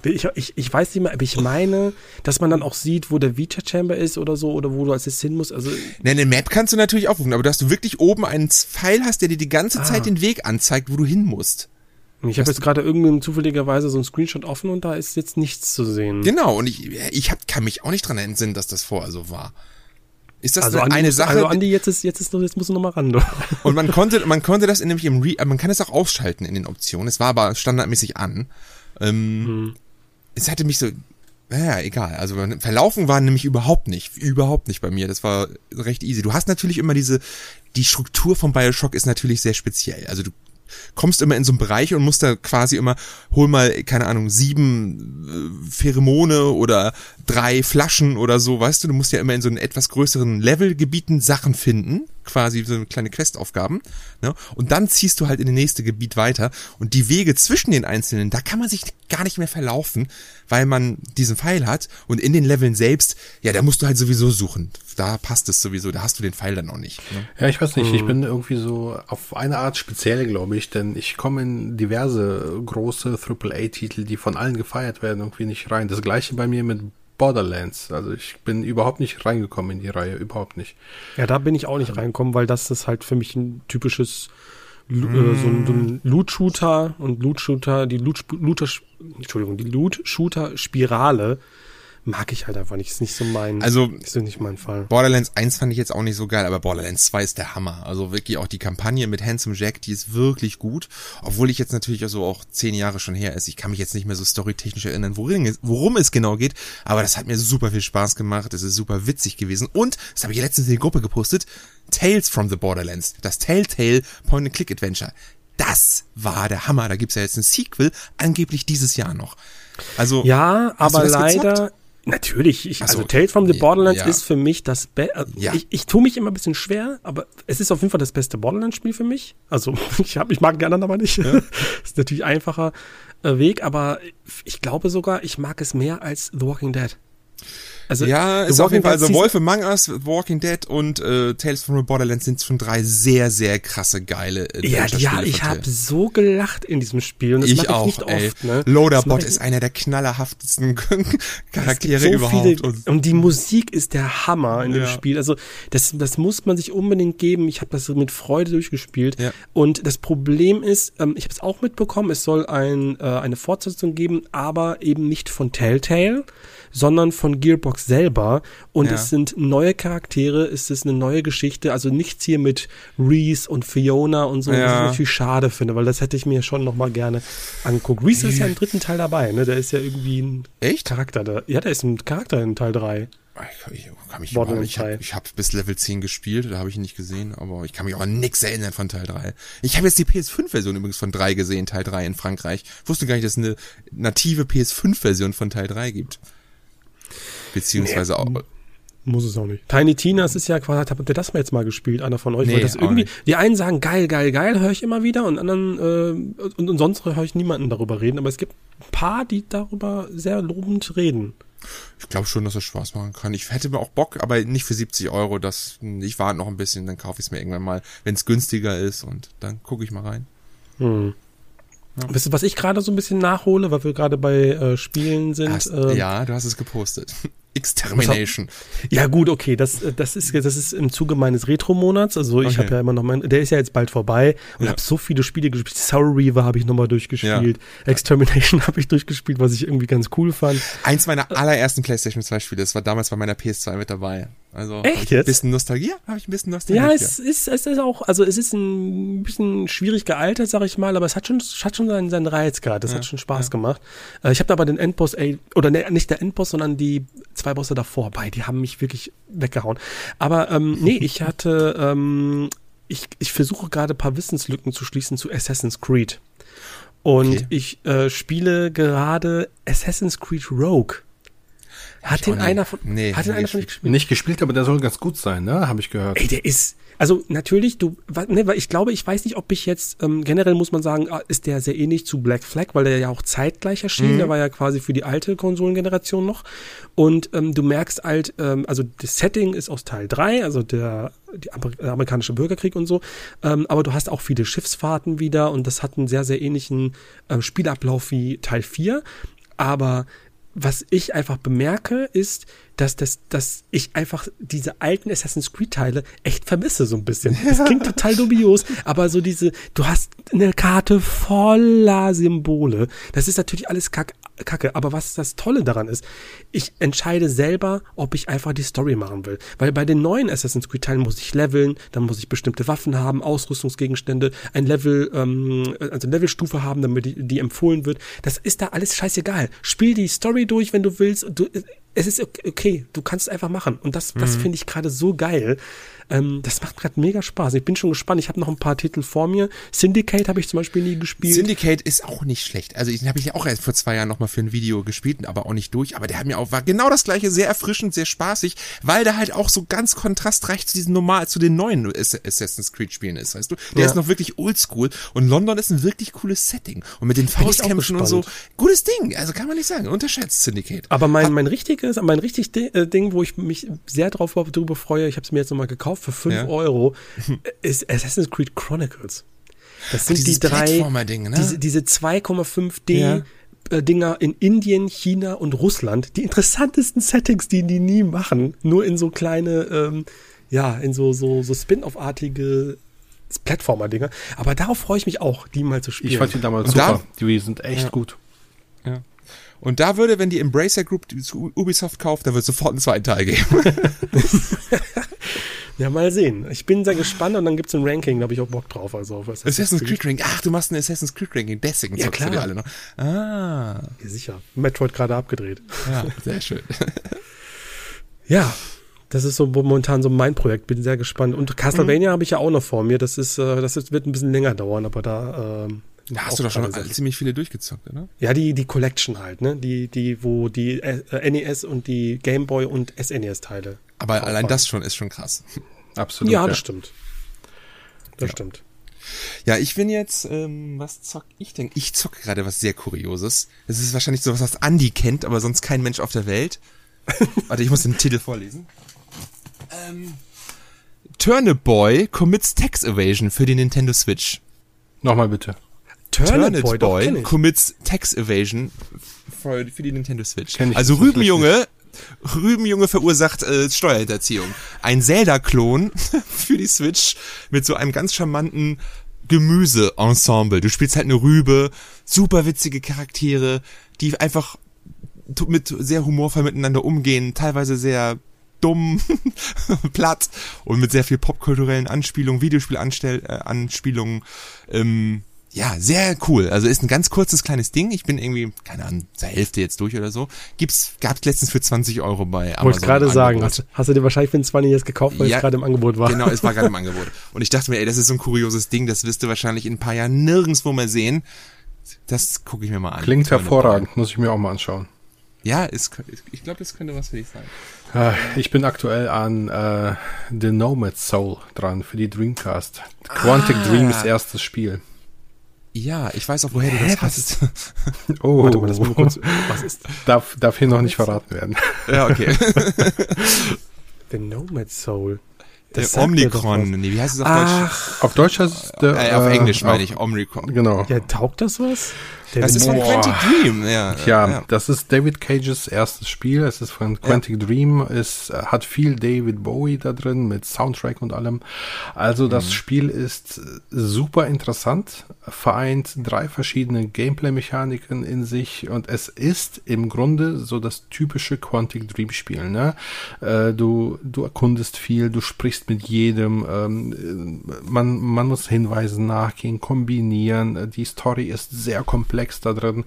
ich, ich, ich weiß nicht mehr, aber ich meine, dass man dann auch sieht, wo der Vita Chamber ist oder so, oder wo du als jetzt hin musst. Also, Ne, eine Map kannst du natürlich aufrufen, aber dass du wirklich oben einen Pfeil hast, der dir die ganze Ah. Zeit den Weg anzeigt, wo du hin musst. Ich habe jetzt gerade irgendwie zufälligerweise so einen Screenshot offen und da ist jetzt nichts zu sehen. Genau, und ich, ich hab, kann mich auch nicht dran entsinnen, dass das vorher so war. Ist das Also eine, Andi, eine Sache? Also Andi, jetzt ist, jetzt ist, jetzt musst du noch mal ran. Du. Und man *laughs* konnte, man konnte das nämlich im Re, äh, man kann es auch ausschalten in den Optionen. Es war aber standardmäßig an. Ähm, Es hatte mich so, naja, egal. Also verlaufen war nämlich überhaupt nicht, überhaupt nicht bei mir. Das war recht easy. Du hast natürlich immer diese, die Struktur von Bioshock ist natürlich sehr speziell. Also du kommst immer in so einen Bereich und musst da quasi immer, hol mal, keine Ahnung, sieben äh, Pheromone oder drei Flaschen oder so, weißt du, du musst ja immer in so einen etwas größeren Levelgebieten Sachen finden, quasi so eine kleine Questaufgaben, ne? Und dann ziehst du halt in das nächste Gebiet weiter und die Wege zwischen den einzelnen, da kann man sich gar nicht mehr verlaufen, weil man diesen Pfeil hat und in den Leveln selbst, ja, da musst du halt sowieso suchen. Da passt es sowieso, da hast du den Pfeil dann auch nicht. Ne? Ja, ich weiß nicht, ich bin irgendwie so auf eine Art speziell, glaube ich, denn ich komme in diverse große AAA-Titel, die von allen gefeiert werden, irgendwie nicht rein. Das gleiche bei mir mit Borderlands. Also ich bin überhaupt nicht reingekommen in die Reihe, überhaupt nicht. Ja, da bin ich auch nicht reinkommen, weil das ist halt für mich ein typisches äh, so ein, so ein Loot-Shooter und Loot-Shooter, die Loot, Looter, Entschuldigung, die Loot-Shooter-Spirale mag ich halt einfach nicht. Ist nicht so mein, Also- ist nicht mein Fall. Borderlands 1 fand ich jetzt auch nicht so geil, aber Borderlands 2 ist der Hammer. Also wirklich auch die Kampagne mit Handsome Jack, die ist wirklich gut. Obwohl ich jetzt natürlich also auch zehn Jahre schon her ist. Ich kann mich jetzt nicht mehr so storytechnisch erinnern, worin worum es genau geht. Aber das hat mir super viel Spaß gemacht. Es ist super witzig gewesen. Und, das habe ich letztens in die Gruppe gepostet, Tales from the Borderlands. Das Telltale Point-and-Click-Adventure. Das war der Hammer. Da gibt's ja jetzt ein Sequel, angeblich dieses Jahr noch. Also, Ja, aber leider. gezockt? Natürlich, ich, Ach so, also Tales from the ja, Borderlands ja. ist für mich das Beste. Ja. Ich, ich tue mich immer ein bisschen schwer, aber es ist auf jeden Fall das beste Borderlands-Spiel für mich. Also *laughs* ich, hab, ich mag die anderen aber nicht. *laughs* ist natürlich einfacher äh, Weg, aber ich glaube sogar, ich mag es mehr als The Walking Dead. Also Ja, ist auf jeden Fall, also Wolf Among Us, Walking Dead und äh, Tales from the Borderlands sind schon drei sehr, sehr krasse, geile Ja, Adventure-Spiele ja, ich habe so gelacht in diesem Spiel und das ich mache ich auch, nicht ey. oft. Ne? Loaderbot ist einer der knallerhaftesten *laughs* Charaktere gibt überhaupt. Viele, und, und, die Musik ist der Hammer in dem Ja. Spiel. Also das, das muss man sich unbedingt geben. Ich habe das mit Freude durchgespielt. Ja. Und das Problem ist, ähm, ich habe es auch mitbekommen, es soll ein, äh, eine Fortsetzung geben, aber eben nicht von Telltale, sondern von Gearbox selber. Und Ja. es sind neue Charaktere, es ist eine neue Geschichte. Also nichts hier mit Reese und Fiona und so, was Ja. ich natürlich schade finde, weil das hätte ich mir schon noch mal gerne angeguckt. Reese ist ja im dritten Teil dabei, ne? Der ist ja irgendwie ein echt? Charakter da. Ja, der ist ein Charakter in Teil 3. Ich, kann mich ich habe 3. ich hab bis Level 10 gespielt, da habe ich ihn nicht gesehen, aber ich kann mich auch an nix erinnern von Teil 3. Ich habe jetzt die PS5-Version übrigens von 3 gesehen, Teil 3 in Frankreich. Ich wusste gar nicht, dass es eine native PS5-Version von Teil 3 gibt. Beziehungsweise auch. Muss es auch nicht. Tiny Tina, das ist ja quasi, habt ihr das mal jetzt mal gespielt, einer von euch? Nee, Weil das irgendwie, nicht. die einen sagen geil, geil, geil, höre ich immer wieder und anderen, äh, und, und sonst höre ich niemanden darüber reden, aber es gibt ein paar, die darüber sehr lobend reden. Ich glaube schon, dass es Spaß machen kann. Ich hätte mir auch Bock, aber nicht für 70 Euro. Das, ich warte noch ein bisschen, dann kaufe ich es mir irgendwann mal, wenn es günstiger ist und dann gucke ich mal rein. Hm. Wisst ihr, was ich gerade so ein bisschen nachhole, weil wir gerade bei äh, Spielen sind? Hast, ähm, ja, du hast es gepostet. Extermination. Ja gut, okay, das, äh, das ist das ist im Zuge meines Retro-Monats. Also ich Okay. habe ja immer noch mein, der ist ja jetzt bald vorbei und Ja. habe so viele Spiele gespielt. Soul Reaver habe ich nochmal durchgespielt, Extermination *laughs* habe ich durchgespielt, was ich irgendwie ganz cool fand. Eins meiner allerersten PlayStation 2 Spiele, das war damals bei meiner PS2 mit dabei. Also Echt jetzt? Ein bisschen Nostalgie? Habe ich ein bisschen Nostalgie? Ja, es ist, es ist auch, also es ist ein bisschen schwierig gealtert, sag ich mal, aber es hat schon, es hat schon seinen, seinen Reiz gehabt. Es hat schon Spaß gemacht. Äh, ich habe aber den Endboss, oder ne, nicht der Endboss, sondern die zwei Bosse davor bei, die haben mich wirklich weggehauen. Aber ähm, nee, ich *laughs* hatte, ähm, ich, ich versuche gerade ein paarWissenslücken zu schließen zu Assassin's Creed. Und Okay. ich äh, spiele gerade Assassin's Creed Rogue. Hat den einer von, Nee, hat den einer von euch gespielt? Nicht gespielt, aber der soll ganz gut sein, ne? Habe ich gehört. Ey, der ist, also natürlich, du, ne, weil ich glaube, ich weiß nicht, ob ich jetzt, ähm, generell muss man sagen, ah, ist der sehr ähnlich zu Black Flag, weil der ja auch zeitgleich erschien, der war ja quasi für die alte Konsolengeneration noch. Und ähm, du merkst halt, ähm, also das Setting ist aus Teil 3, also der, die Amer der amerikanische Bürgerkrieg und so, ähm, aber du hast auch viele Schiffsfahrten wieder und das hat einen sehr, sehr ähnlichen ähm, Spielablauf wie Teil 4. Aber was ich einfach bemerke, ist, dass, das, dass ich einfach diese alten Assassin's Creed-Teile echt vermisse, so ein bisschen. *laughs* Das klingt total dubios, aber so diese, du hast eine Karte voller Symbole. Das ist natürlich alles kack, kacke, aber was das Tolle daran ist, ich entscheide selber, ob ich einfach die Story machen will. Weil bei den neuen Assassin's Creed-Teilen muss ich leveln, dann muss ich bestimmte Waffen haben, Ausrüstungsgegenstände, ein Level, ähm, also eine Levelstufe haben, damit die, die empfohlen wird. Das ist da alles scheißegal. Spiel die Story durch, wenn du willst. Du, es ist okay, du kannst es einfach machen. Und das, das finde ich gerade so geil. Ähm, das macht gerade mega Spaß. Ich bin schon gespannt. Ich habe noch ein paar Titel vor mir. Syndicate habe ich zum Beispiel nie gespielt. Syndicate ist auch nicht schlecht. Also ich habe ich ja auch erst vor zwei Jahren nochmal für ein Video gespielt, aber auch nicht durch. Aber der hat mir auch, war genau das gleiche, sehr erfrischend, sehr spaßig, weil der halt auch so ganz kontrastreich zu diesen normal, zu den neuen Ass- Assassin's Creed Spielen ist, weißt du? Der Ja. ist noch wirklich oldschool und London ist ein wirklich cooles Setting. Und mit den Faustkämpfen und so, gutes Ding. Also kann man nicht sagen. Unterschätzt Syndicate. Aber mein, mein richtiges, mein richtig äh, Ding, wo ich mich sehr drauf drüber freue, ich habe es mir jetzt nochmal gekauft für 5 Ja. Euro, ist Assassin's Creed Chronicles. Das sind dieses die drei, ne? diese, diese 2,5D Ja. äh, Dinger in Indien, China und Russland. Die interessantesten Settings, die die nie machen. Nur in so kleine, ähm, ja, in so, so, so Spin-off-artige Plattformer-Dinger. Aber darauf freue ich mich auch, die mal zu spielen. Ich fand die damals Und da- super. Die sind echt gut. Ja. Und da würde, wenn die Embracer Group Ubisoft kauft, da wird sofort einen zweiten Teil geben. *laughs* *laughs* ja, mal sehen. Ich bin sehr gespannt und dann gibt's ein Ranking, da habe ich auch Bock drauf. Also auf Assassin's Creed Ranking. Ach, du machst ein Assassin's Creed Ranking. Deswegen Ja, du klar. die alle noch. Ah, Ja, sicher. Metroid gerade abgedreht. ja, sehr schön. *laughs* Ja, das ist so momentan so mein Projekt. Bin sehr gespannt. Und Castlevania habe ich ja auch noch vor mir. Das ist, äh, das ist, wird ein bisschen länger dauern, aber da. Ähm, Da hast du doch schon sehr- ziemlich viele durchgezockt, oder? Ja, die die Collection halt, ne? Die die wo die äh, NES und die Game Boy und SNES Teile. Aber Drauf allein das schon ist schon krass. *laughs* Absolut. ja, das stimmt. Das stimmt. Ja, ich bin jetzt, ähm, was zock ich denn? Ich zocke gerade was sehr Kurioses. Das ist wahrscheinlich sowas, was Andy kennt, aber sonst kein Mensch auf der Welt. *laughs* Warte, ich muss den Titel vorlesen. Ähm, Turnip Boy commits Tax Evasion für die Nintendo Switch. Nochmal bitte. Turnip Boy, commits Tax Evasion für, für die Nintendo Switch. Also Rübenjunge, Rübenjunge verursacht äh, Steuerhinterziehung. Ein Zelda-Klon *laughs* für die Switch mit so einem ganz charmanten Gemüse-Ensemble. Du spielst halt eine Rübe, super witzige Charaktere, die einfach mit sehr humorvoll miteinander umgehen, teilweise sehr dumm, *laughs* platt und mit sehr viel popkulturellen Anspielungen, Videospielanstell äh, Anspielungen. Ähm, ja, sehr cool. Also ist ein ganz kurzes kleines Ding. Ich bin irgendwie, keine Ahnung, zur Hälfte jetzt durch oder so. Gibt's, gab's letztens für 20 Euro bei Amazon. Wollte gerade sagen, hast, hast du dir wahrscheinlich für den 20 jetzt gekauft, weil Ja, es gerade im Angebot war. Genau, es war gerade im *laughs* Angebot. Und ich dachte mir, ey, das ist so ein kurioses Ding, das wirst du wahrscheinlich in ein paar Jahren nirgendwo mehr sehen. Das gucke ich mir mal an. Klingt hervorragend, muss ich mir auch mal anschauen. Ja, es, ich glaube, das könnte was für dich sein. Äh, Ich bin aktuell an äh, The Nomad Soul dran für die Dreamcast. Quantic Ah. Dreams erstes Spiel. Ja, ich weiß auch, woher du das hast. *laughs* Oh, Warte mal, das mal kurz, was ist darf, darf hier noch nicht verraten werden. ja, okay. *laughs* The Nomad Soul? Der mir doch Omnicron. Nee, wie heißt es auf Deutsch? Ach, Auf Deutsch heißt es der, Äh, auf äh, Englisch meine ich, Omnicron. Genau. ja, taugt das was? Das ist von. Quantic Dream, ja. Ja, das ist David Cages erstes Spiel. Es ist von Quantic Dream. Es hat viel David Bowie da drin mit Soundtrack und allem. Also das Spiel ist super interessant, vereint drei verschiedene Gameplay-Mechaniken in sich und es ist im Grunde so das typische Quantic Dream Spiel. Ne? Äh, du, du erkundest viel, du sprichst mit jedem, ähm, äh, man, man muss Hinweisen nachgehen, kombinieren. Äh, Die Story ist sehr komplex da drin.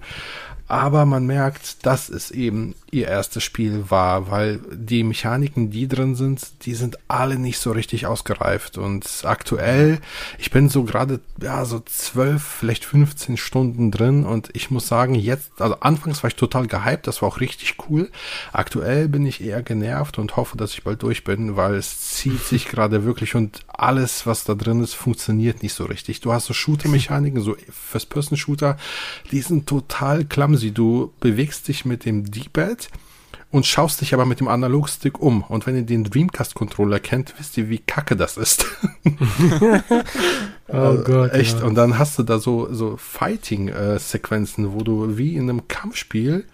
Aber man merkt, dass es eben ihr erstes Spiel war, weil die Mechaniken, die drin sind, die sind alle nicht so richtig ausgereift. Und aktuell, ich bin so gerade, ja, so zwölf, vielleicht 15 Stunden drin und ich muss sagen, jetzt, also anfangs war ich total gehypt, das war auch richtig cool. Aktuell bin ich eher genervt und hoffe, dass ich bald durch bin, weil es zieht sich *laughs* gerade wirklich und alles, was da drin ist, funktioniert nicht so richtig. Du hast so Shooter-Mechaniken, so First-Person-Shooter, die sind total clumsy. Du bewegst dich mit dem D-Pad und schaust dich aber mit dem Analogstick um. Und wenn ihr den Dreamcast-Controller kennt, wisst ihr, wie kacke das ist. *laughs* Oh Gott. Echt. Ja. Und dann hast du da so, so Fighting-Sequenzen, wo du wie in einem Kampfspiel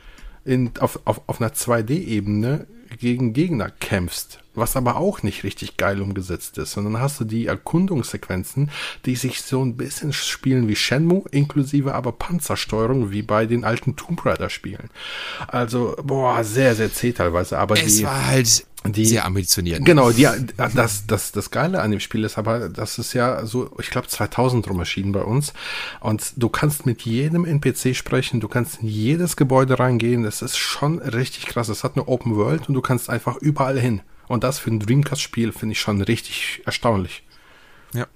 in, auf, auf, auf einer 2D-Ebene gegen Gegner kämpfst, was aber auch nicht richtig geil umgesetzt ist. Und dann hast du die Erkundungssequenzen, die sich so ein bisschen spielen wie Shenmue, inklusive aber Panzersteuerung wie bei den alten Tomb Raider Spielen. Also, boah, sehr, sehr zäh teilweise, aber Es die, war halt die- sehr ambitioniert. Genau, die, das, das, das Geile an dem Spiel ist aber, das ist ja so, ich glaube 2000 rum erschienen bei uns und du kannst mit jedem NPC sprechen, du kannst in jedes Gebäude reingehen, das ist schon richtig krass. Es hat eine Open World und du kannst einfach überall hin. Und das für ein Dreamcast-Spiel finde ich schon richtig erstaunlich. Ja.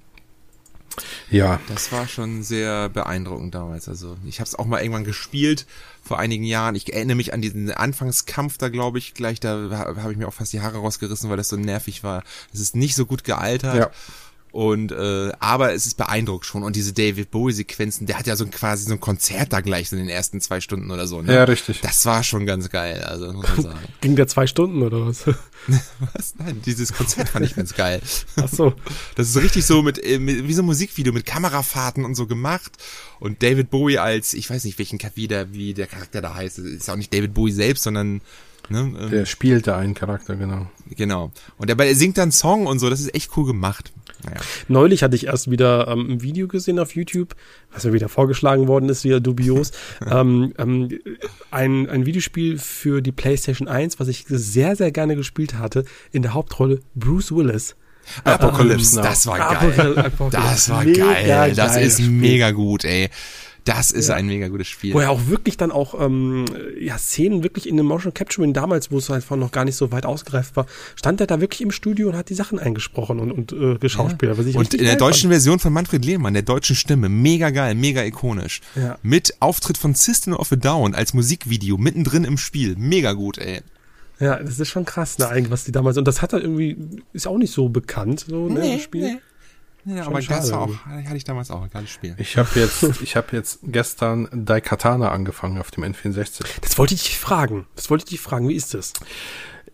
Ja, Das war schon sehr beeindruckend damals. Also ich habe es auch mal irgendwann gespielt vor einigen Jahren. Ich erinnere mich an diesen Anfangskampf da, glaube ich, gleich. Da ha- habe ich mir auch fast die Haare rausgerissen, weil das so nervig war. Es ist nicht so gut gealtert. Ja. Und äh, aber es ist beeindruckt schon. Und diese David Bowie-Sequenzen, der hat ja so ein, quasi so ein Konzert da gleich in den ersten zwei Stunden oder so. Ne? ja, richtig. Das war schon ganz geil, also muss man *laughs* sagen. Ging der zwei Stunden oder was? *laughs* Was? Nein, dieses Konzert fand ich ganz geil. *laughs* Ach so. Das ist richtig so mit, äh, mit wie so ein Musikvideo mit Kamerafahrten und so gemacht. Und David Bowie als, ich weiß nicht, welchen wie der, wie der Charakter da heißt. Ist auch nicht David Bowie selbst, sondern ne, ähm, Der spielte einen Charakter, genau. genau. Und er singt dann einen Song und so, das ist echt cool gemacht. Naja. Neulich hatte ich erst wieder ähm, ein Video gesehen auf YouTube, was mir wieder vorgeschlagen worden ist, wieder dubios. *laughs* ähm, ähm, ein, ein Videospiel für die PlayStation 1, was ich sehr, sehr gerne gespielt hatte, in der Hauptrolle Bruce Willis. Apocalypse, Ähm, das war geil. Apocalypse. Das war geil. Das ist mega gut, ey. Das ist Ja. ein mega gutes Spiel. Wo er auch wirklich dann auch ähm, ja, Szenen wirklich in dem Motion Capturing damals, wo es einfach noch gar nicht so weit ausgereift war, stand er da wirklich im Studio und hat die Sachen eingesprochen und, und äh, geschauspielert. Was ich Und in der deutschen Version von Manfred Lehmann, der deutschen Stimme, mega geil, mega ikonisch. Ja. Mit Auftritt von System of a Down als Musikvideo mittendrin im Spiel. Mega gut, ey. fand. Ja, das ist schon krass, ne, eigentlich, was die damals. Und das hat er irgendwie, ist auch nicht so bekannt, so, ne, das Spiel. Ja, Schon aber das schade war auch, hatte ich damals auch ein geiles Spiel. Ich habe jetzt, ich habe jetzt gestern Daikatana angefangen auf dem N64. Das wollte ich dich fragen. Das wollte ich dich fragen. Wie ist das?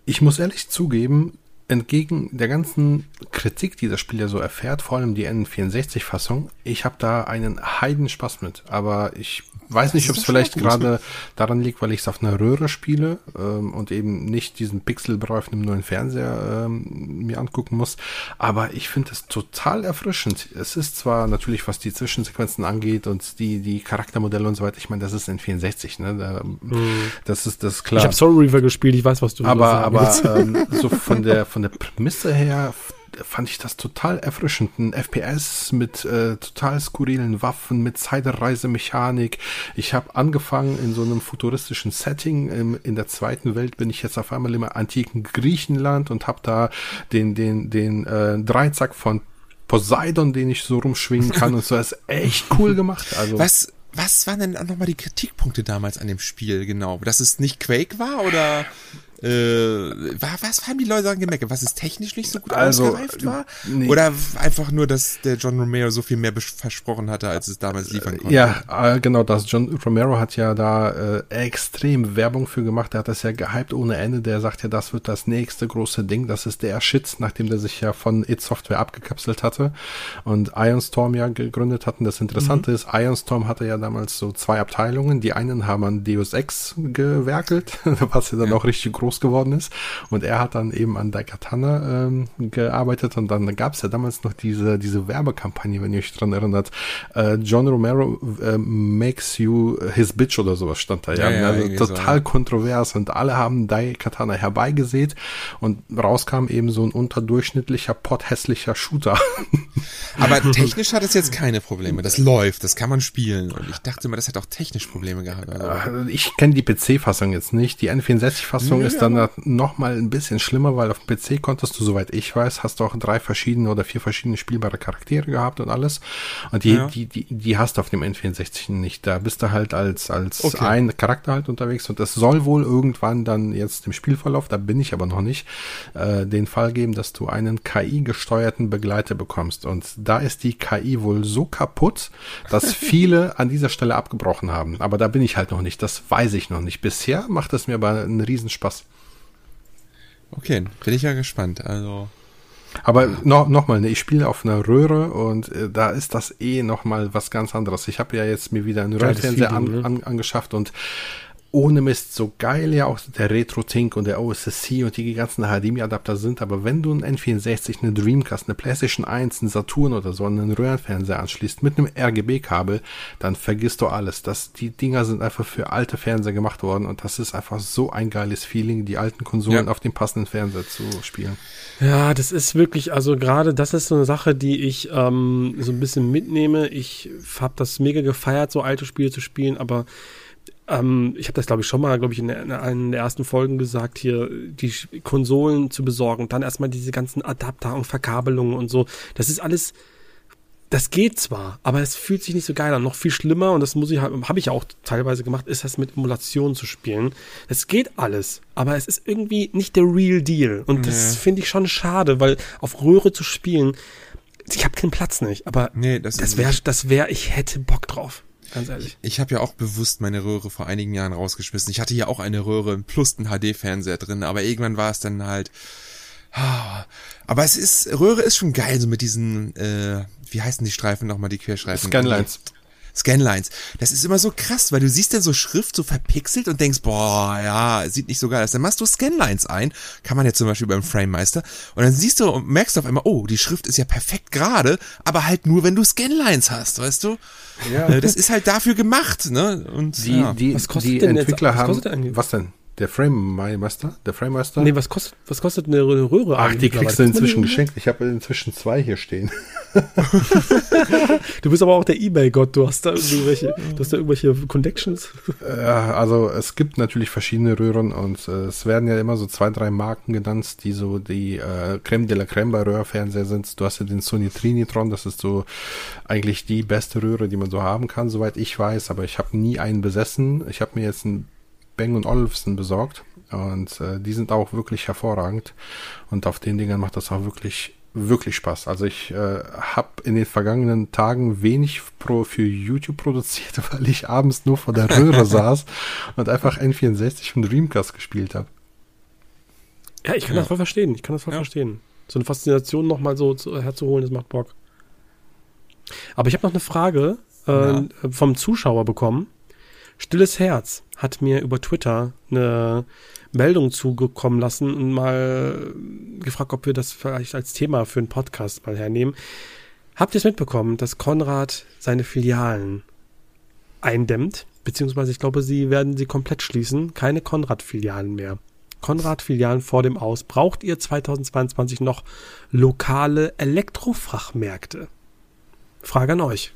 Ich muss ehrlich zugeben, entgegen der ganzen Kritik, die das Spiel ja so erfährt, vor allem die N64-Fassung, ich habe da einen Heidenspaß mit. Aber ich weiß nicht, ob es vielleicht gerade daran liegt, weil ich es auf einer Röhre spiele ähm, und eben nicht diesen Pixelbrei auf einem neuen Fernseher ähm, mir angucken muss. Aber ich finde es total erfrischend. Es ist zwar natürlich, was die Zwischensequenzen angeht und die, die Charaktermodelle und so weiter, ich meine, das ist N64, ne? Da, Das ist das ist klar. Ich habe Soul Reaver gespielt. Ich weiß, was du Aber, aber ähm, so von der von der Prämisse her fand ich das total erfrischend. Ein FPS mit äh, total skurrilen Waffen, mit Zeitreisemechanik. Ich habe angefangen in so einem futuristischen Setting. In, in der zweiten Welt bin ich jetzt auf einmal im antiken Griechenland und habe da den, den, den äh, Dreizack von Poseidon, den ich so rumschwingen kann und so. Das ist echt cool gemacht. Also was, was waren denn nochmal die Kritikpunkte damals an dem Spiel genau? Dass es nicht Quake war oder äh, was haben die Leute dann gemerkt? Was es technisch nicht so gut also, ausgereift war? Nee. Oder einfach nur, dass der John Romero so viel mehr versprochen hatte, als es damals liefern konnte? Ja, äh, genau das. John Romero hat ja da äh, extrem Werbung für gemacht. Er hat das ja gehypt ohne Ende. Der sagt ja, das wird das nächste große Ding. Das ist der Shit, nachdem der sich ja von It Software abgekapselt hatte und Ironstorm ja gegründet hatten. Das Interessante mhm. ist, Ironstorm hatte ja damals so zwei Abteilungen. Die einen haben an Deus Ex gewerkelt, *laughs* was ja dann ja. auch richtig groß groß geworden ist. Und er hat dann eben an Daikatana ähm, gearbeitet und dann gab es ja damals noch diese, diese Werbekampagne, wenn ihr euch dran erinnert. Äh, John Romero äh, makes you his bitch oder sowas stand da. Ja, ja, ja also total so, kontrovers und alle haben Daikatana herbeigesät und rauskam eben so ein unterdurchschnittlicher, potthässlicher Shooter. *laughs* Aber technisch hat es jetzt keine Probleme. Das läuft, das kann man spielen. Und ich dachte immer, das hat auch technisch Probleme gehabt. Also. Ich kenne die PC-Fassung jetzt nicht. Die N64-Fassung ist dann noch mal ein bisschen schlimmer, weil auf dem PC konntest du, soweit ich weiß, hast du auch drei verschiedene oder vier verschiedene spielbare Charaktere gehabt und alles. Und die, ja. die, die, die hast du auf dem N64 nicht. Da bist du halt als, als okay. ein Charakter halt unterwegs und das soll wohl irgendwann dann jetzt im Spielverlauf, da bin ich aber noch nicht, äh, den Fall geben, dass du einen KI-gesteuerten Begleiter bekommst. Und da ist die KI wohl so kaputt, dass *laughs* viele an dieser Stelle abgebrochen haben. Aber da bin ich halt noch nicht. Das weiß ich noch nicht. Bisher macht es mir aber einen Riesenspaß. Okay, bin ich ja gespannt. Also. Aber noch, noch mal, ne, ich spiele auf einer Röhre und äh, da ist das eh noch mal was ganz anderes. Ich habe ja jetzt mir wieder einen Röhrenfernseher an, ne? an, angeschafft und ohne Mist so geil ja auch der Retro-Tink und der OSSC und die ganzen HDMI-Adapter sind, aber wenn du einen N64, eine Dreamcast, eine PlayStation 1, einen Saturn oder so einen Röhrenfernseher anschließt mit einem RGB-Kabel, dann vergisst du alles. Das, die Dinger sind einfach für alte Fernseher gemacht worden und das ist einfach so ein geiles Feeling, die alten Konsolen ja. auf dem passenden Fernseher zu spielen. Ja, das ist wirklich, also gerade das ist so eine Sache, die ich ähm, so ein bisschen mitnehme. Ich habe das mega gefeiert, so alte Spiele zu spielen, aber ähm, ich habe das, glaube ich, schon mal, glaube ich, in, in einer der ersten Folgen gesagt, hier die Konsolen zu besorgen, dann erstmal diese ganzen Adapter und Verkabelungen und so. Das ist alles, das geht zwar, aber es fühlt sich nicht so geil an. Noch viel schlimmer, und das muss ich, habe ich auch teilweise gemacht, ist das mit Emulation zu spielen. Es geht alles, aber es ist irgendwie nicht der Real Deal. Und nee. das finde ich schon schade, weil auf Röhre zu spielen, ich habe keinen Platz nicht, aber nee, das, das wäre, das wäre, ich hätte Bock drauf ganz ehrlich. Ich, ich habe ja auch bewusst meine Röhre vor einigen Jahren rausgeschmissen. Ich hatte hier auch eine Röhre plus einen HD-Fernseher drin, aber irgendwann war es dann halt. Aber es ist, Röhre ist schon geil, so mit diesen, äh, wie heißen die Streifen nochmal, die Querstreifen? Scanlines. Scanlines. Das ist immer so krass, weil du siehst dann so Schrift so verpixelt und denkst, boah, ja, sieht nicht so geil aus. Dann machst du Scanlines ein, kann man jetzt zum Beispiel beim Framemeister, und dann siehst du und merkst du auf einmal, oh, die Schrift ist ja perfekt gerade, aber halt nur, wenn du Scanlines hast, weißt du? Ja. Äh, das ist halt dafür gemacht, ne? Und die, ja. die, was kostet die denn Entwickler jetzt, was kostet haben, was denn? Der Frame Master? Der Frame Master? Nee, was kostet, was kostet eine Röhre Ach, die kriegst du inzwischen geschenkt. Ich habe inzwischen zwei hier stehen. *laughs* du bist aber auch der Ebay-Gott. Du hast da irgendwelche, du hast da irgendwelche Connections. Ja, *laughs* also es gibt natürlich verschiedene Röhren und äh, es werden ja immer so zwei, drei Marken genannt, die so die äh, Creme de la Creme bei Röhrfernseher sind. Du hast ja den Sony Trinitron, das ist so eigentlich die beste Röhre, die man so haben kann, soweit ich weiß. Aber ich habe nie einen besessen. Ich habe mir jetzt ein Bang Olufsen besorgt. Und äh, die sind auch wirklich hervorragend. Und auf den Dingern macht das auch wirklich, wirklich Spaß. Also ich äh, habe in den vergangenen Tagen wenig pro für YouTube produziert, *laughs* weil ich abends nur vor der Röhre *laughs* saß und einfach N64 und Dreamcast gespielt habe. Ja, ich kann ja. das voll verstehen. Ich kann das voll ja. verstehen. So eine Faszination nochmal so zu, herzuholen, das macht Bock. Aber ich habe noch eine Frage äh, ja. vom Zuschauer bekommen. Stilles Herz hat mir über Twitter eine Meldung zugekommen lassen und mal gefragt, ob wir das vielleicht als Thema für einen Podcast mal hernehmen. Habt ihr es mitbekommen, dass Konrad seine Filialen eindämmt? Beziehungsweise ich glaube, sie werden sie komplett schließen. Keine Konrad-Filialen mehr. Konrad-Filialen vor dem Aus. Braucht ihr 2022 noch lokale Elektrofachmärkte? Frage an euch.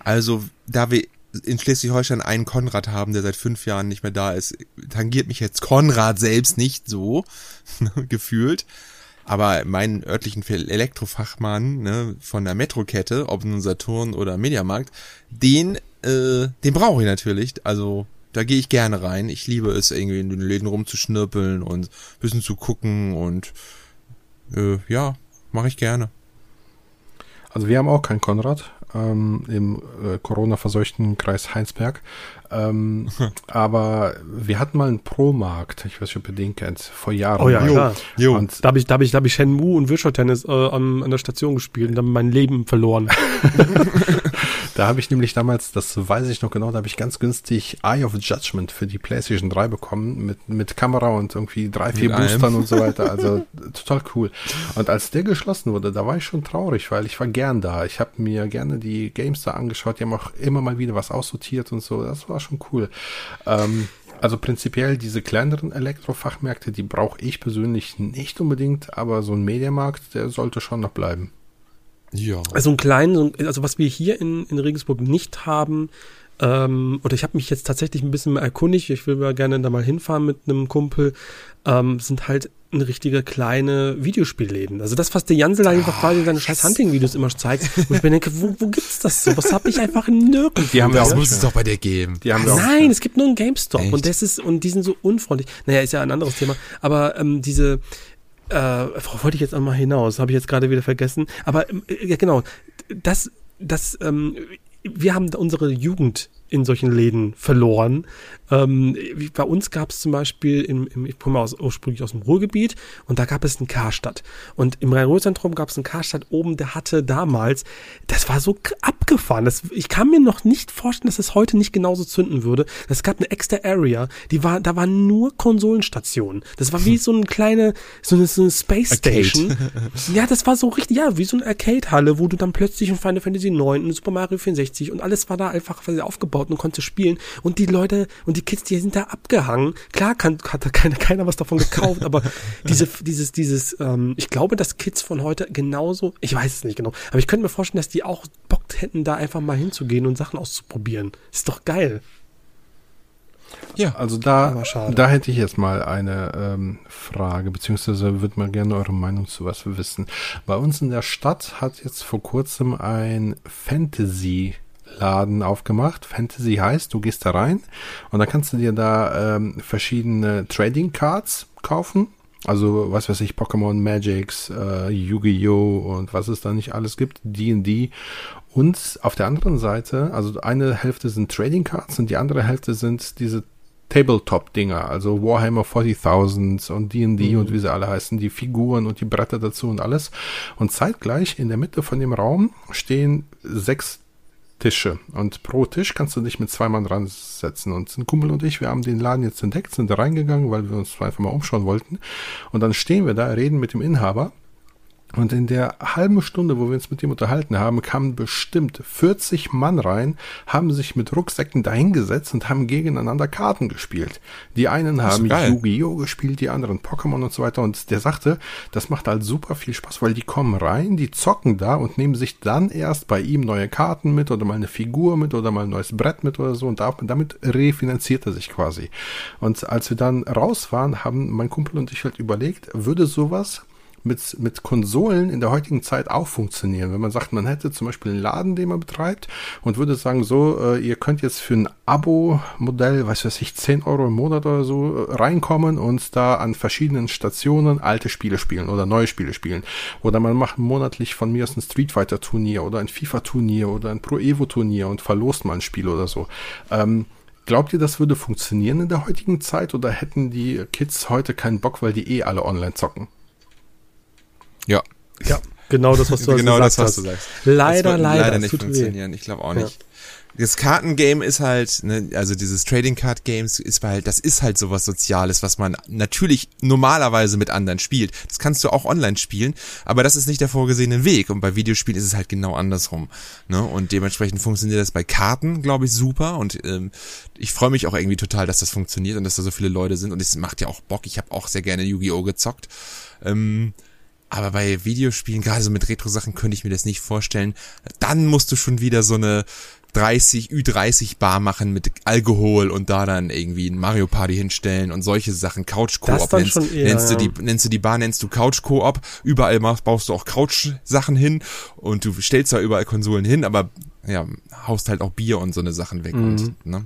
Also, da wir in Schleswig-Holstein einen Konrad haben, der seit fünf Jahren nicht mehr da ist, tangiert mich jetzt Konrad selbst nicht so *laughs* gefühlt. Aber meinen örtlichen Elektrofachmann ne, von der Metrokette, ob nun Saturn oder Mediamarkt, den, äh, den brauche ich natürlich. Also da gehe ich gerne rein. Ich liebe es, irgendwie in den Läden rumzuschnirpeln und bisschen zu gucken und äh, ja, mache ich gerne. Also wir haben auch keinen Konrad ähm, im äh, Corona-verseuchten Kreis Heinsberg. Ähm, *laughs* aber wir hatten mal einen Pro-Markt, ich weiß nicht, ob ihr den kennt, vor Jahren. Oh ja, mal. klar. Jo. Und da habe ich, da hab ich, da hab ich Shenmue und Virtual Tennis äh, an, an der Station gespielt und dann mein Leben verloren. *laughs* *laughs* Da habe ich nämlich damals, das weiß ich noch genau, da habe ich ganz günstig Eye of Judgment für die PlayStation 3 bekommen, mit, mit Kamera und irgendwie drei, vier Mit Boostern allem. und so weiter. Also total cool. Und als der geschlossen wurde, da war ich schon traurig, weil ich war gern da. Ich habe mir gerne die Games da angeschaut, die haben auch immer mal wieder was aussortiert und so. Das war schon cool. Ähm, also prinzipiell diese kleineren Elektrofachmärkte, die brauche ich persönlich nicht unbedingt, aber so ein Mediamarkt, der sollte schon noch bleiben. Ja. Also ein kleinen, so ein- also was wir hier in, in Regensburg nicht haben, ähm, oder ich habe mich jetzt tatsächlich ein bisschen mal erkundigt, ich will mal gerne da mal hinfahren mit einem Kumpel, ähm, sind halt eine richtige kleine Videospielläden. Also das, was der Jansel einfach quasi seine scheiß Hunting-Videos immer zeigt. Und ich mir denke, wo, wo gibt's das so? Was habe ich einfach nirgendwo. Die haben wir Das auch muss nicht es mehr. doch bei dir geben. Die haben wir auch Nein, es gibt nur einen GameStop Echt? und das ist und die sind so unfreundlich. Naja, ist ja ein anderes Thema. Aber ähm, diese äh, worauf wollte ich jetzt auch mal hinaus, habe ich jetzt gerade wieder vergessen. Aber ähm, äh, ja, genau, das, das, ähm, wir haben unsere Jugend in solchen Läden verloren. Ähm, bei uns gab es zum Beispiel, im, im, ich komme aus, ursprünglich aus dem Ruhrgebiet und da gab es einen Karstadt. Und im Rhein-Ruhr-Zentrum gab es einen Karstadt oben, der hatte damals, das war so abgefahren. Das, ich kann mir noch nicht vorstellen, dass es heute nicht genauso zünden würde. Es gab eine extra Area, die war, da waren nur Konsolenstationen. Das war wie so eine kleine, so eine, so eine Space Arcade. Station. *laughs* Ja, das war so richtig, ja, wie so eine Arcade-Halle, wo du dann plötzlich in Final Fantasy 9 und Super Mario 64 und alles war da einfach quasi aufgebaut und konnte spielen. Und die Leute und die Kids, die sind da abgehangen. Klar kann, hat da keiner, keiner was davon gekauft, aber *laughs* diese, dieses, dieses, ähm, ich glaube, dass Kids von heute genauso, ich weiß es nicht genau, aber ich könnte mir vorstellen, dass die auch Bock hätten, da einfach mal hinzugehen und Sachen auszuprobieren. Ist doch geil. Ja. Also da, da hätte ich jetzt mal eine ähm, Frage, beziehungsweise würde mal gerne eure Meinung zu was wissen. Bei uns in der Stadt hat jetzt vor kurzem ein Fantasy-Laden aufgemacht. Fantasy heißt, du gehst da rein und dann kannst du dir da ähm, verschiedene Trading Cards kaufen. Also, was weiß ich, Pokémon, Magics, äh, Yu-Gi-Oh! und was es da nicht alles gibt, D&D. Und auf der anderen Seite, also eine Hälfte sind Trading Cards und die andere Hälfte sind diese Tabletop-Dinger, also Warhammer 40.000 und D&D und wie sie alle heißen, die Figuren und die Bretter dazu und alles. Und zeitgleich in der Mitte von dem Raum stehen sechs Tische. Und pro Tisch kannst du dich mit zwei Mann ransetzen. Und ein Kumpel und ich, wir haben den Laden jetzt entdeckt, sind da reingegangen, weil wir uns einfach mal umschauen wollten. Und dann stehen wir da, reden mit dem Inhaber. Und in der halben Stunde, wo wir uns mit ihm unterhalten haben, kamen bestimmt 40 Mann rein, haben sich mit Rucksäcken dahingesetzt und haben gegeneinander Karten gespielt. Die einen haben. Yu-Gi-Oh! gespielt, die anderen Pokémon und so weiter. Und der sagte, das macht halt super viel Spaß, weil die kommen rein, die zocken da und nehmen sich dann erst bei ihm neue Karten mit oder mal eine Figur mit oder mal ein neues Brett mit oder so. Und da- damit refinanziert er sich quasi. Und als wir dann raus waren, haben mein Kumpel und ich halt überlegt, würde sowas mit, mit Konsolen in der heutigen Zeit auch funktionieren. Wenn man sagt, man hätte zum Beispiel einen Laden, den man betreibt und würde sagen, so, äh, ihr könnt jetzt für ein Abo-Modell, was weiß ich, 10 Euro im Monat oder so äh, reinkommen und da an verschiedenen Stationen alte Spiele spielen oder neue Spiele spielen. Oder man macht monatlich von mir aus ein Street Fighter Turnier oder ein FIFA Turnier oder ein Pro Evo Turnier und verlost mal ein Spiel oder so. Ähm, Glaubt ihr, das würde funktionieren in der heutigen Zeit oder hätten die Kids heute keinen Bock, weil die eh alle online zocken? Ja. Ja, genau das, was du *laughs* genau gesagt das, was du sagst. Leider, das leider, leider nicht tut weh. funktionieren. Ich glaube auch nicht. das Kartengame ist halt, ne, also dieses Trading Card Games ist halt, das ist halt sowas Soziales, was man natürlich normalerweise mit anderen spielt. Das kannst du auch online spielen, aber das ist nicht der vorgesehene Weg. Und bei Videospielen ist es halt genau andersrum. Ne? Und dementsprechend funktioniert das bei Karten, glaube ich, super. Und ähm, ich freue mich auch irgendwie total, dass das funktioniert und dass da so viele Leute sind. Und es macht ja auch Bock. Ich habe auch sehr gerne Yu-Gi-Oh! gezockt. Ähm, aber bei Videospielen, gerade so mit Retro-Sachen, könnte ich mir das nicht vorstellen. Dann musst du schon wieder so eine 30, Ü30 Bar machen mit Alkohol und da dann irgendwie ein Mario Party hinstellen und solche Sachen. Couch Koop nennst, eher, nennst du die, nennst du die Bar, nennst du Couch Koop. Überall baust du auch Couch Sachen hin und du stellst da überall Konsolen hin, aber ja, haust halt auch Bier und so eine Sachen weg mhm. und, ne?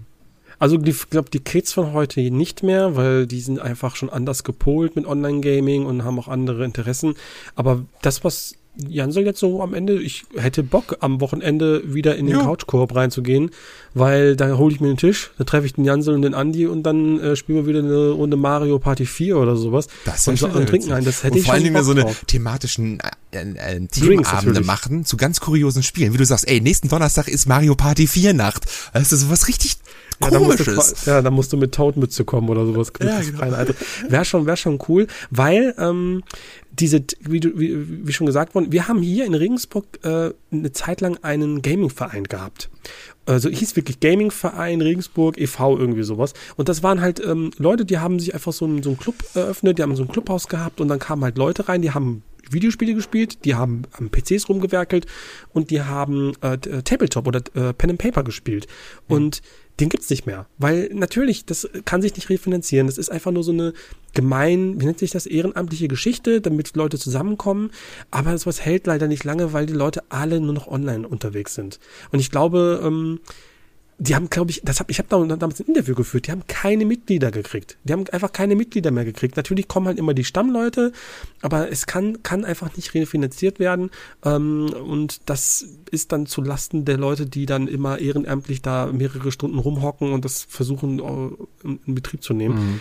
Also ich glaube, die Kids von heute nicht mehr, weil die sind einfach schon anders gepolt mit Online-Gaming und haben auch andere Interessen. Aber das, was Jan soll jetzt so am Ende, ich hätte Bock am Wochenende wieder in den ja. Couchkorb reinzugehen, weil da hole ich mir den Tisch, da treffe ich den Jansel und den Andi und dann äh, spielen wir wieder eine Runde Mario Party 4 oder sowas. Das ist und, so, und trinken ein. Das hätte und ich vor allen Dingen so eine thematischen äh, äh, Themenabende machen zu ganz kuriosen Spielen. Wie du sagst, ey, nächsten Donnerstag ist Mario Party 4 Nacht. Das ist sowas richtig ja, da musst du, ja, da musst du mit Toadmütze kommen oder sowas. Ja, genau. Wäre schon, wäre schon cool, weil ähm, diese, wie, du, wie, wie schon gesagt worden, wir haben hier in Regensburg äh, eine Zeit lang einen Gaming-Verein gehabt. Also hieß wirklich Gaming-Verein Regensburg e.V. irgendwie sowas. Und das waren halt ähm, Leute, die haben sich einfach so einen, so einen Club eröffnet, die haben so ein Clubhaus gehabt und dann kamen halt Leute rein, die haben Videospiele gespielt, die haben am PCs rumgewerkelt und die haben äh, Tabletop oder äh, Pen and Paper gespielt. Mhm. Und den gibt's nicht mehr. Weil natürlich, das kann sich nicht refinanzieren. Das ist einfach nur so eine gemein, wie nennt sich das, ehrenamtliche Geschichte, damit Leute zusammenkommen. Aber sowas hält leider nicht lange, weil die Leute alle nur noch online unterwegs sind. Und ich glaube, ähm, die haben, glaube ich, das hab, ich habe da damals ein Interview geführt, die haben keine Mitglieder gekriegt. Die haben einfach keine Mitglieder mehr gekriegt. Natürlich kommen halt immer die Stammleute, aber es kann, kann einfach nicht refinanziert werden. Ähm, und das ist dann zu Lasten der Leute, die dann immer ehrenamtlich da mehrere Stunden rumhocken und das versuchen äh, in, in Betrieb zu nehmen. Mhm.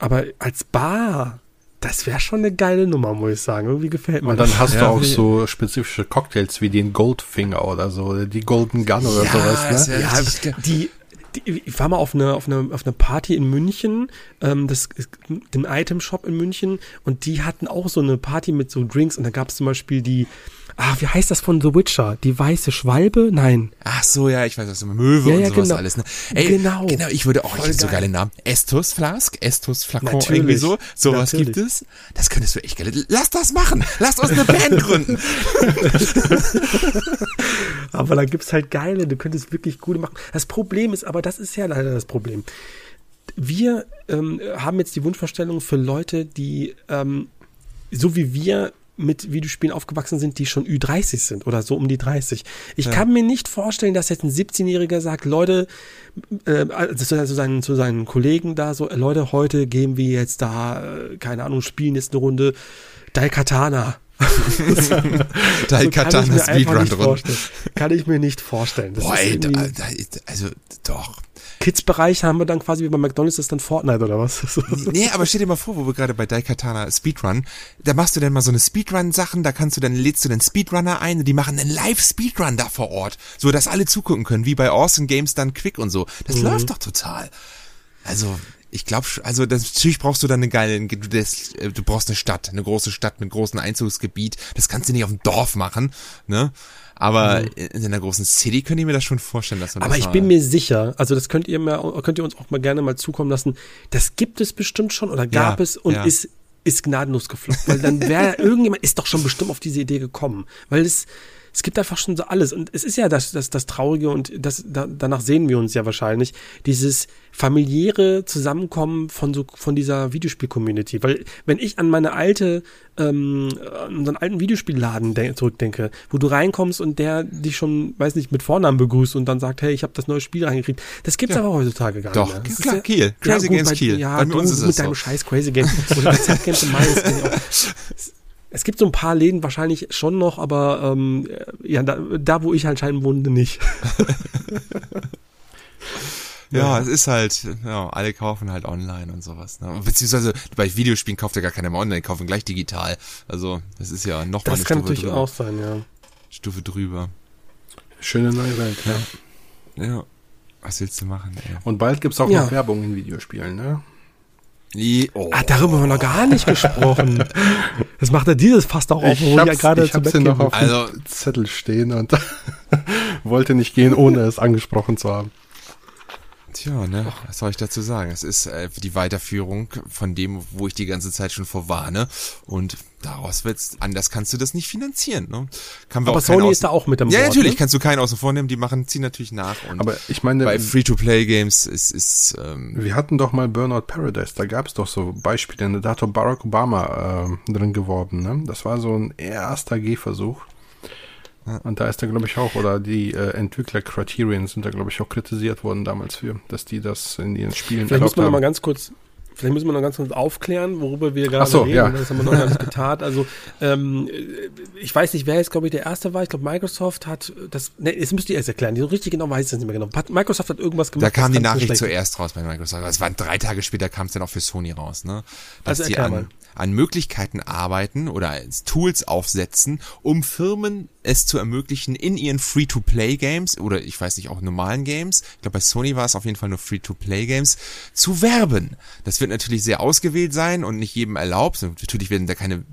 Aber als Bar das wäre schon eine geile Nummer, muss ich sagen. Irgendwie gefällt mir Und dann hast ja, du auch so spezifische Cocktails wie den Goldfinger oder so, die Golden Gun oder ja, sowas. Ne? Ja, ja die, die, ich war mal auf eine, auf eine, auf eine Party in München, ähm, das, den Item Shop in München, und die hatten auch so eine Party mit so Drinks, und da gab es zum Beispiel die, ah, wie heißt das von The Witcher? Die weiße Schwalbe? Nein. Ach so, ja, ich weiß was, Möwe ja, und ja, sowas genau. alles. Ne? Ey, genau. Genau, ich würde auch, Voll ich so geile Namen. Estus Flask, Estus Flakon, Natürlich. irgendwie so. Sowas gibt es. Das könntest du echt geil. Lass das machen. Lass uns eine Band gründen. *laughs* aber da gibt's halt geile, du könntest wirklich gute machen. Das Problem ist, aber das ist ja leider das Problem. Wir ähm, haben jetzt die Wunschvorstellung für Leute, die ähm, so wie wir mit Videospielen aufgewachsen sind, die schon Ü30 sind oder so um die 30. Ich ja. kann mir nicht vorstellen, dass jetzt ein 17-Jähriger sagt, Leute, äh, also zu, seinen, zu seinen Kollegen da so, Leute, heute gehen wir jetzt da, äh, keine Ahnung, spielen jetzt eine Runde Daikatana. *laughs* Daikatana so Speedrun Kann ich mir nicht vorstellen. Das Boah, ey, also doch. Kids-Bereich haben wir dann quasi wie bei McDonalds ist dann Fortnite oder was? *laughs* nee, aber stell dir mal vor, wo wir gerade bei Daikatana Speedrun, da machst du dann mal so eine Speedrun-Sachen, da kannst du dann, lädst du den Speedrunner ein und die machen einen Live-Speedrun da vor Ort, so dass alle zugucken können, wie bei Awesome Games dann Quick und so. Das mhm. läuft doch total. Also, ich glaube, also das, natürlich brauchst du dann eine geile, du, das, äh, du brauchst eine Stadt, eine große Stadt mit großem Einzugsgebiet. Das kannst du nicht auf dem Dorf machen, ne? Aber mhm. in einer großen City könnte ich mir das schon vorstellen, dass man Aber das ich bin mir sicher, also das könnt ihr mir, könnt ihr uns auch mal gerne mal zukommen lassen. Das gibt es bestimmt schon oder gab ja, es und ja. ist ist gnadenlos gefloppt, weil dann wäre *laughs* irgendjemand ist doch schon bestimmt auf diese Idee gekommen, weil es es gibt einfach schon so alles. Und es ist ja das, das, das Traurige und das, da, danach sehen wir uns ja wahrscheinlich, dieses familiäre Zusammenkommen von so, von dieser Videospiel-Community. Weil, wenn ich an meine alte, ähm, an unseren alten Videospielladen zurückdenke, wo du reinkommst und der dich schon, weiß nicht, mit Vornamen begrüßt und dann sagt, hey, ich habe das neue Spiel reingekriegt. Das gibt's ja. aber heutzutage gar Doch, nicht mehr. Doch, klar, Kiel. Crazy ja, Games Kiel. Ja, bei uns ist mit deinem so. scheiß Crazy Games. Oder bei Games in Mainz. Es gibt so ein paar Läden wahrscheinlich schon noch, aber ähm, ja, da, da wo ich anscheinend wohnte, nicht. ja, *laughs* ja, es ist halt, ja, alle kaufen halt online und sowas. Ne? Beziehungsweise bei Videospielen kauft ja gar keiner mehr online, kaufen gleich digital. Also das ist ja noch das mal eine kann Stufe natürlich drüber. auch sein, ja. Stufe drüber. Schöne neue Welt, ja. Ja. Was willst du machen, ey? Und bald gibt's auch Ja. noch Werbung in Videospielen, ne? Oh. Ah, darüber haben wir noch gar nicht gesprochen. *laughs* Das macht er dieses fast auch auf, wo ich ja gerade ich zu Bett noch auf Also- Zettel stehen und *laughs* wollte nicht gehen, ohne es angesprochen zu haben. Tja, ne, was soll ich dazu sagen? Es ist äh, die Weiterführung von dem, wo ich die ganze Zeit schon vorwarne. Und daraus wird's, anders kannst du das nicht finanzieren, ne? Kann Aber Sony ist da auch mit am Ja, Board, natürlich, ne? kannst du keinen außen vor nehmen, die machen, ziehen natürlich nach. Und Aber ich meine, bei Free-to-Play-Games ist, ist ähm, wir hatten doch mal Burnout Paradise, da gab's doch so Beispiele, da hat doch Barack Obama äh, drin geworben, ne? Das war so ein erster Gehversuch. Und da ist er, glaube ich, auch, oder die äh, Entwickler Criterion sind da, glaube ich, auch kritisiert worden damals für, dass die das in ihren Spielen Vielleicht muss erlaubt man noch mal haben. ganz kurz, vielleicht müssen wir noch ganz kurz aufklären, worüber wir gerade so, reden. ja. Das haben wir noch gar nicht getan. Also ähm, ich weiß nicht, wer jetzt, glaube ich, der erste war. Ich glaube, Microsoft hat das. Ne, jetzt müsst ihr erst erklären. So richtig genau weiß ich das nicht mehr genau. Microsoft hat irgendwas gemacht. Da kam die Nachricht zuerst raus bei Microsoft. Es waren drei Tage später kam es dann auch für Sony raus, ne? Dass Also die erklär mal. An, Möglichkeiten arbeiten oder als Tools aufsetzen, um Firmen es zu ermöglichen, in ihren Free-to-Play-Games oder ich weiß nicht, auch normalen Games, ich glaube bei Sony war es auf jeden Fall nur Free-to-Play-Games, zu werben. Das wird natürlich sehr ausgewählt sein und nicht jedem erlaubt. Natürlich werden da keine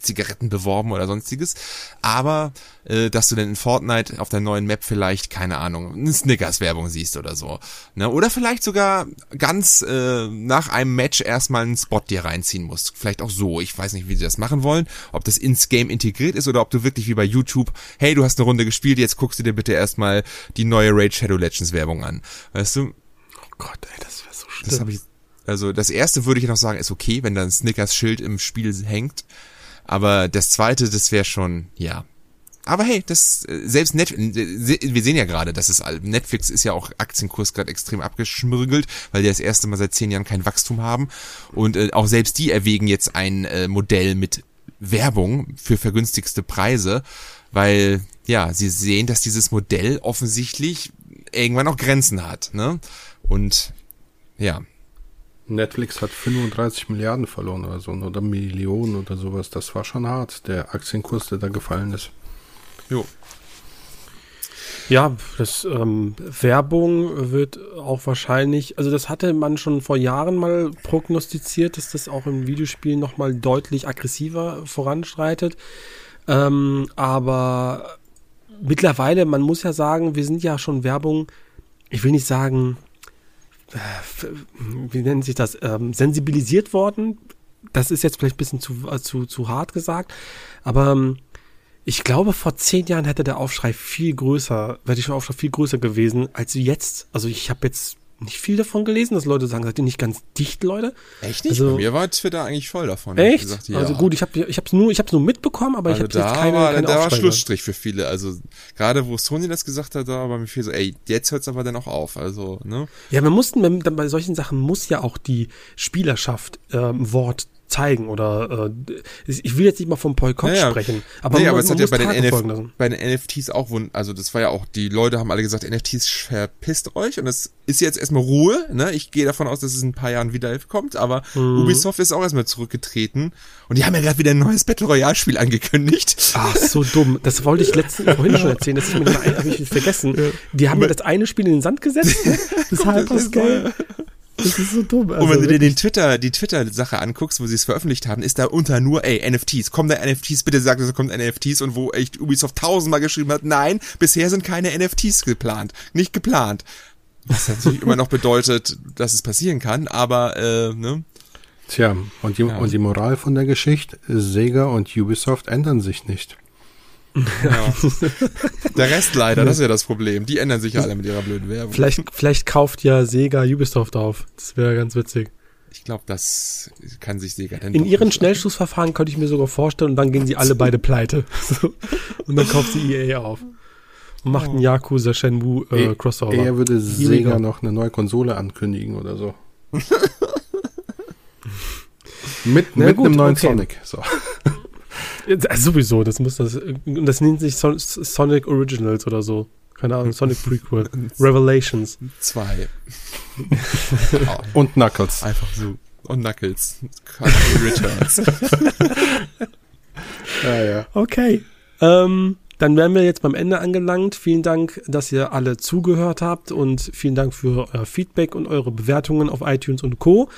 Zigaretten beworben oder sonstiges, aber äh, dass du dann in Fortnite auf der neuen Map vielleicht, keine Ahnung, eine Snickers-Werbung siehst oder so. Ne? Oder vielleicht sogar ganz äh, nach einem Match erstmal einen Spot dir reinziehen musst. Vielleicht auch so. Ich weiß nicht, wie sie das machen wollen. Ob das ins Game integriert ist oder ob du wirklich wie bei YouTube, hey, du hast eine Runde gespielt, jetzt guckst du dir bitte erstmal die neue Raid Shadow Legends Werbung an. Weißt du? Oh Gott, ey, das wäre so schlimm. Das habe ich. Also das erste würde ich noch sagen, ist okay, wenn da ein Snickers-Schild im Spiel hängt. Aber das zweite, das wäre schon, ja. Aber hey, das äh, selbst Net, wir sehen ja gerade, dass es Netflix ist ja auch Aktienkurs gerade extrem abgeschmirgelt, weil die das erste Mal seit zehn Jahren kein Wachstum haben und äh, auch selbst die erwägen jetzt ein äh, Modell mit Werbung für vergünstigste Preise, weil ja sie sehen, dass dieses Modell offensichtlich irgendwann auch Grenzen hat, ne? Und ja, Netflix hat 35 Milliarden verloren oder so, oder Millionen oder sowas. Das war schon hart, der Aktienkurs, der da gefallen ist. jo. Ja, das ähm, Werbung wird auch wahrscheinlich, also das hatte man schon vor Jahren mal prognostiziert, dass das auch in Videospielen nochmal deutlich aggressiver voranschreitet. Ähm, aber mittlerweile, man muss ja sagen, wir sind ja schon Werbung, ich will nicht sagen, wie nennt sich das, ähm, sensibilisiert worden. Das ist jetzt vielleicht ein bisschen zu, äh, zu, zu hart gesagt, aber ähm, ich glaube, vor zehn Jahren hätte der Aufschrei viel größer, wäre der Aufschrei viel größer gewesen als jetzt. Also ich habe jetzt nicht viel davon gelesen, dass Leute sagen, seid ihr nicht ganz dicht, Leute? Echt nicht? Also- Bei mir war Twitter eigentlich voll davon. Echt? Gesagt, ja. Also gut, ich habe ich hab's nur, ich hab's nur mitbekommen, aber also ich habe jetzt keine, war, keine da war Schlussstrich für viele. Also gerade wo Sony das gesagt hat, da war mir viel so, ey, jetzt hört's aber dann auch auf. Also, ne? Ja, wir mussten, bei solchen Sachen muss ja auch die Spielerschaft ähm, Wort zeigen oder äh, ich will jetzt nicht mal vom Boykott Ja, ja. sprechen, aber nee, man, aber es hat ja bei den, NF bei den NFTs auch, wund- also das war ja auch, die Leute haben alle gesagt, NFTs verpisst euch und es ist jetzt erstmal Ruhe, ne? Ich gehe davon aus, dass es in ein paar Jahren wieder kommt, aber Mhm. Ubisoft ist auch erstmal zurückgetreten und die haben ja gerade wieder ein neues Battle Royale Spiel angekündigt. Ach, so dumm. Das wollte ich letztens *laughs* vorhin schon erzählen. Das ist mir noch ein, hab ich vergessen. Die haben ja das eine Spiel in den Sand gesetzt. ne? *laughs* Das Hyperscale. Das ist so dumm. Also Und wenn du dir den Twitter, die Twitter-Sache anguckst, wo sie es veröffentlicht haben, ist da unter nur, ey, NFTs, kommen da NFTs, bitte sagt, es kommt NFTs und wo echt Ubisoft tausendmal geschrieben hat, nein, bisher sind keine NFTs geplant, nicht geplant. Was natürlich immer noch bedeutet, dass es passieren kann, aber, äh, ne? Tja, und die, Ja. und die Moral von der Geschichte, Sega und Ubisoft ändern sich nicht. Ja. Der Rest leider, das ist ja das Problem. Die ändern sich ja alle mit ihrer blöden Werbung. Vielleicht, vielleicht kauft ja Sega Ubisoft auf. Das wäre ganz witzig. Ich glaube, das kann sich Sega dann In doch ihren Schnellschussverfahren könnte ich mir sogar vorstellen, und dann gehen sie alle beide pleite. *laughs* So. Und dann kauft sie EA auf. Und macht ein Yakuza Shenmue äh, Eh- Crossover. Eher würde Sega noch eine neue Konsole ankündigen oder so. *laughs* mit mit gut, einem neuen okay. Sonic. So. Also sowieso, das muss das. Das nennt sich Son Sonic Originals oder so. Keine Ahnung, Sonic Prequel. *laughs* Revelations. Zwei. Und Knuckles. Einfach so. Und Knuckles. Returns. *laughs* ja, ja. Okay. Ähm, dann wären wir jetzt beim Ende angelangt. Vielen Dank, dass ihr alle zugehört habt und vielen Dank für euer Feedback und eure Bewertungen auf iTunes und Co.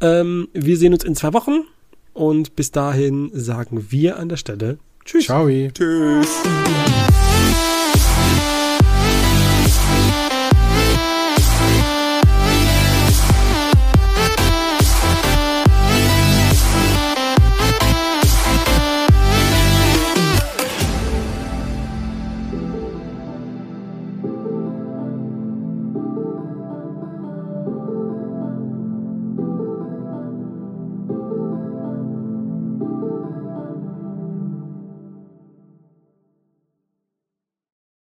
Ähm, wir sehen uns in zwei Wochen. Und bis dahin sagen wir an der Stelle Tschüss. Ciao. Tschüss.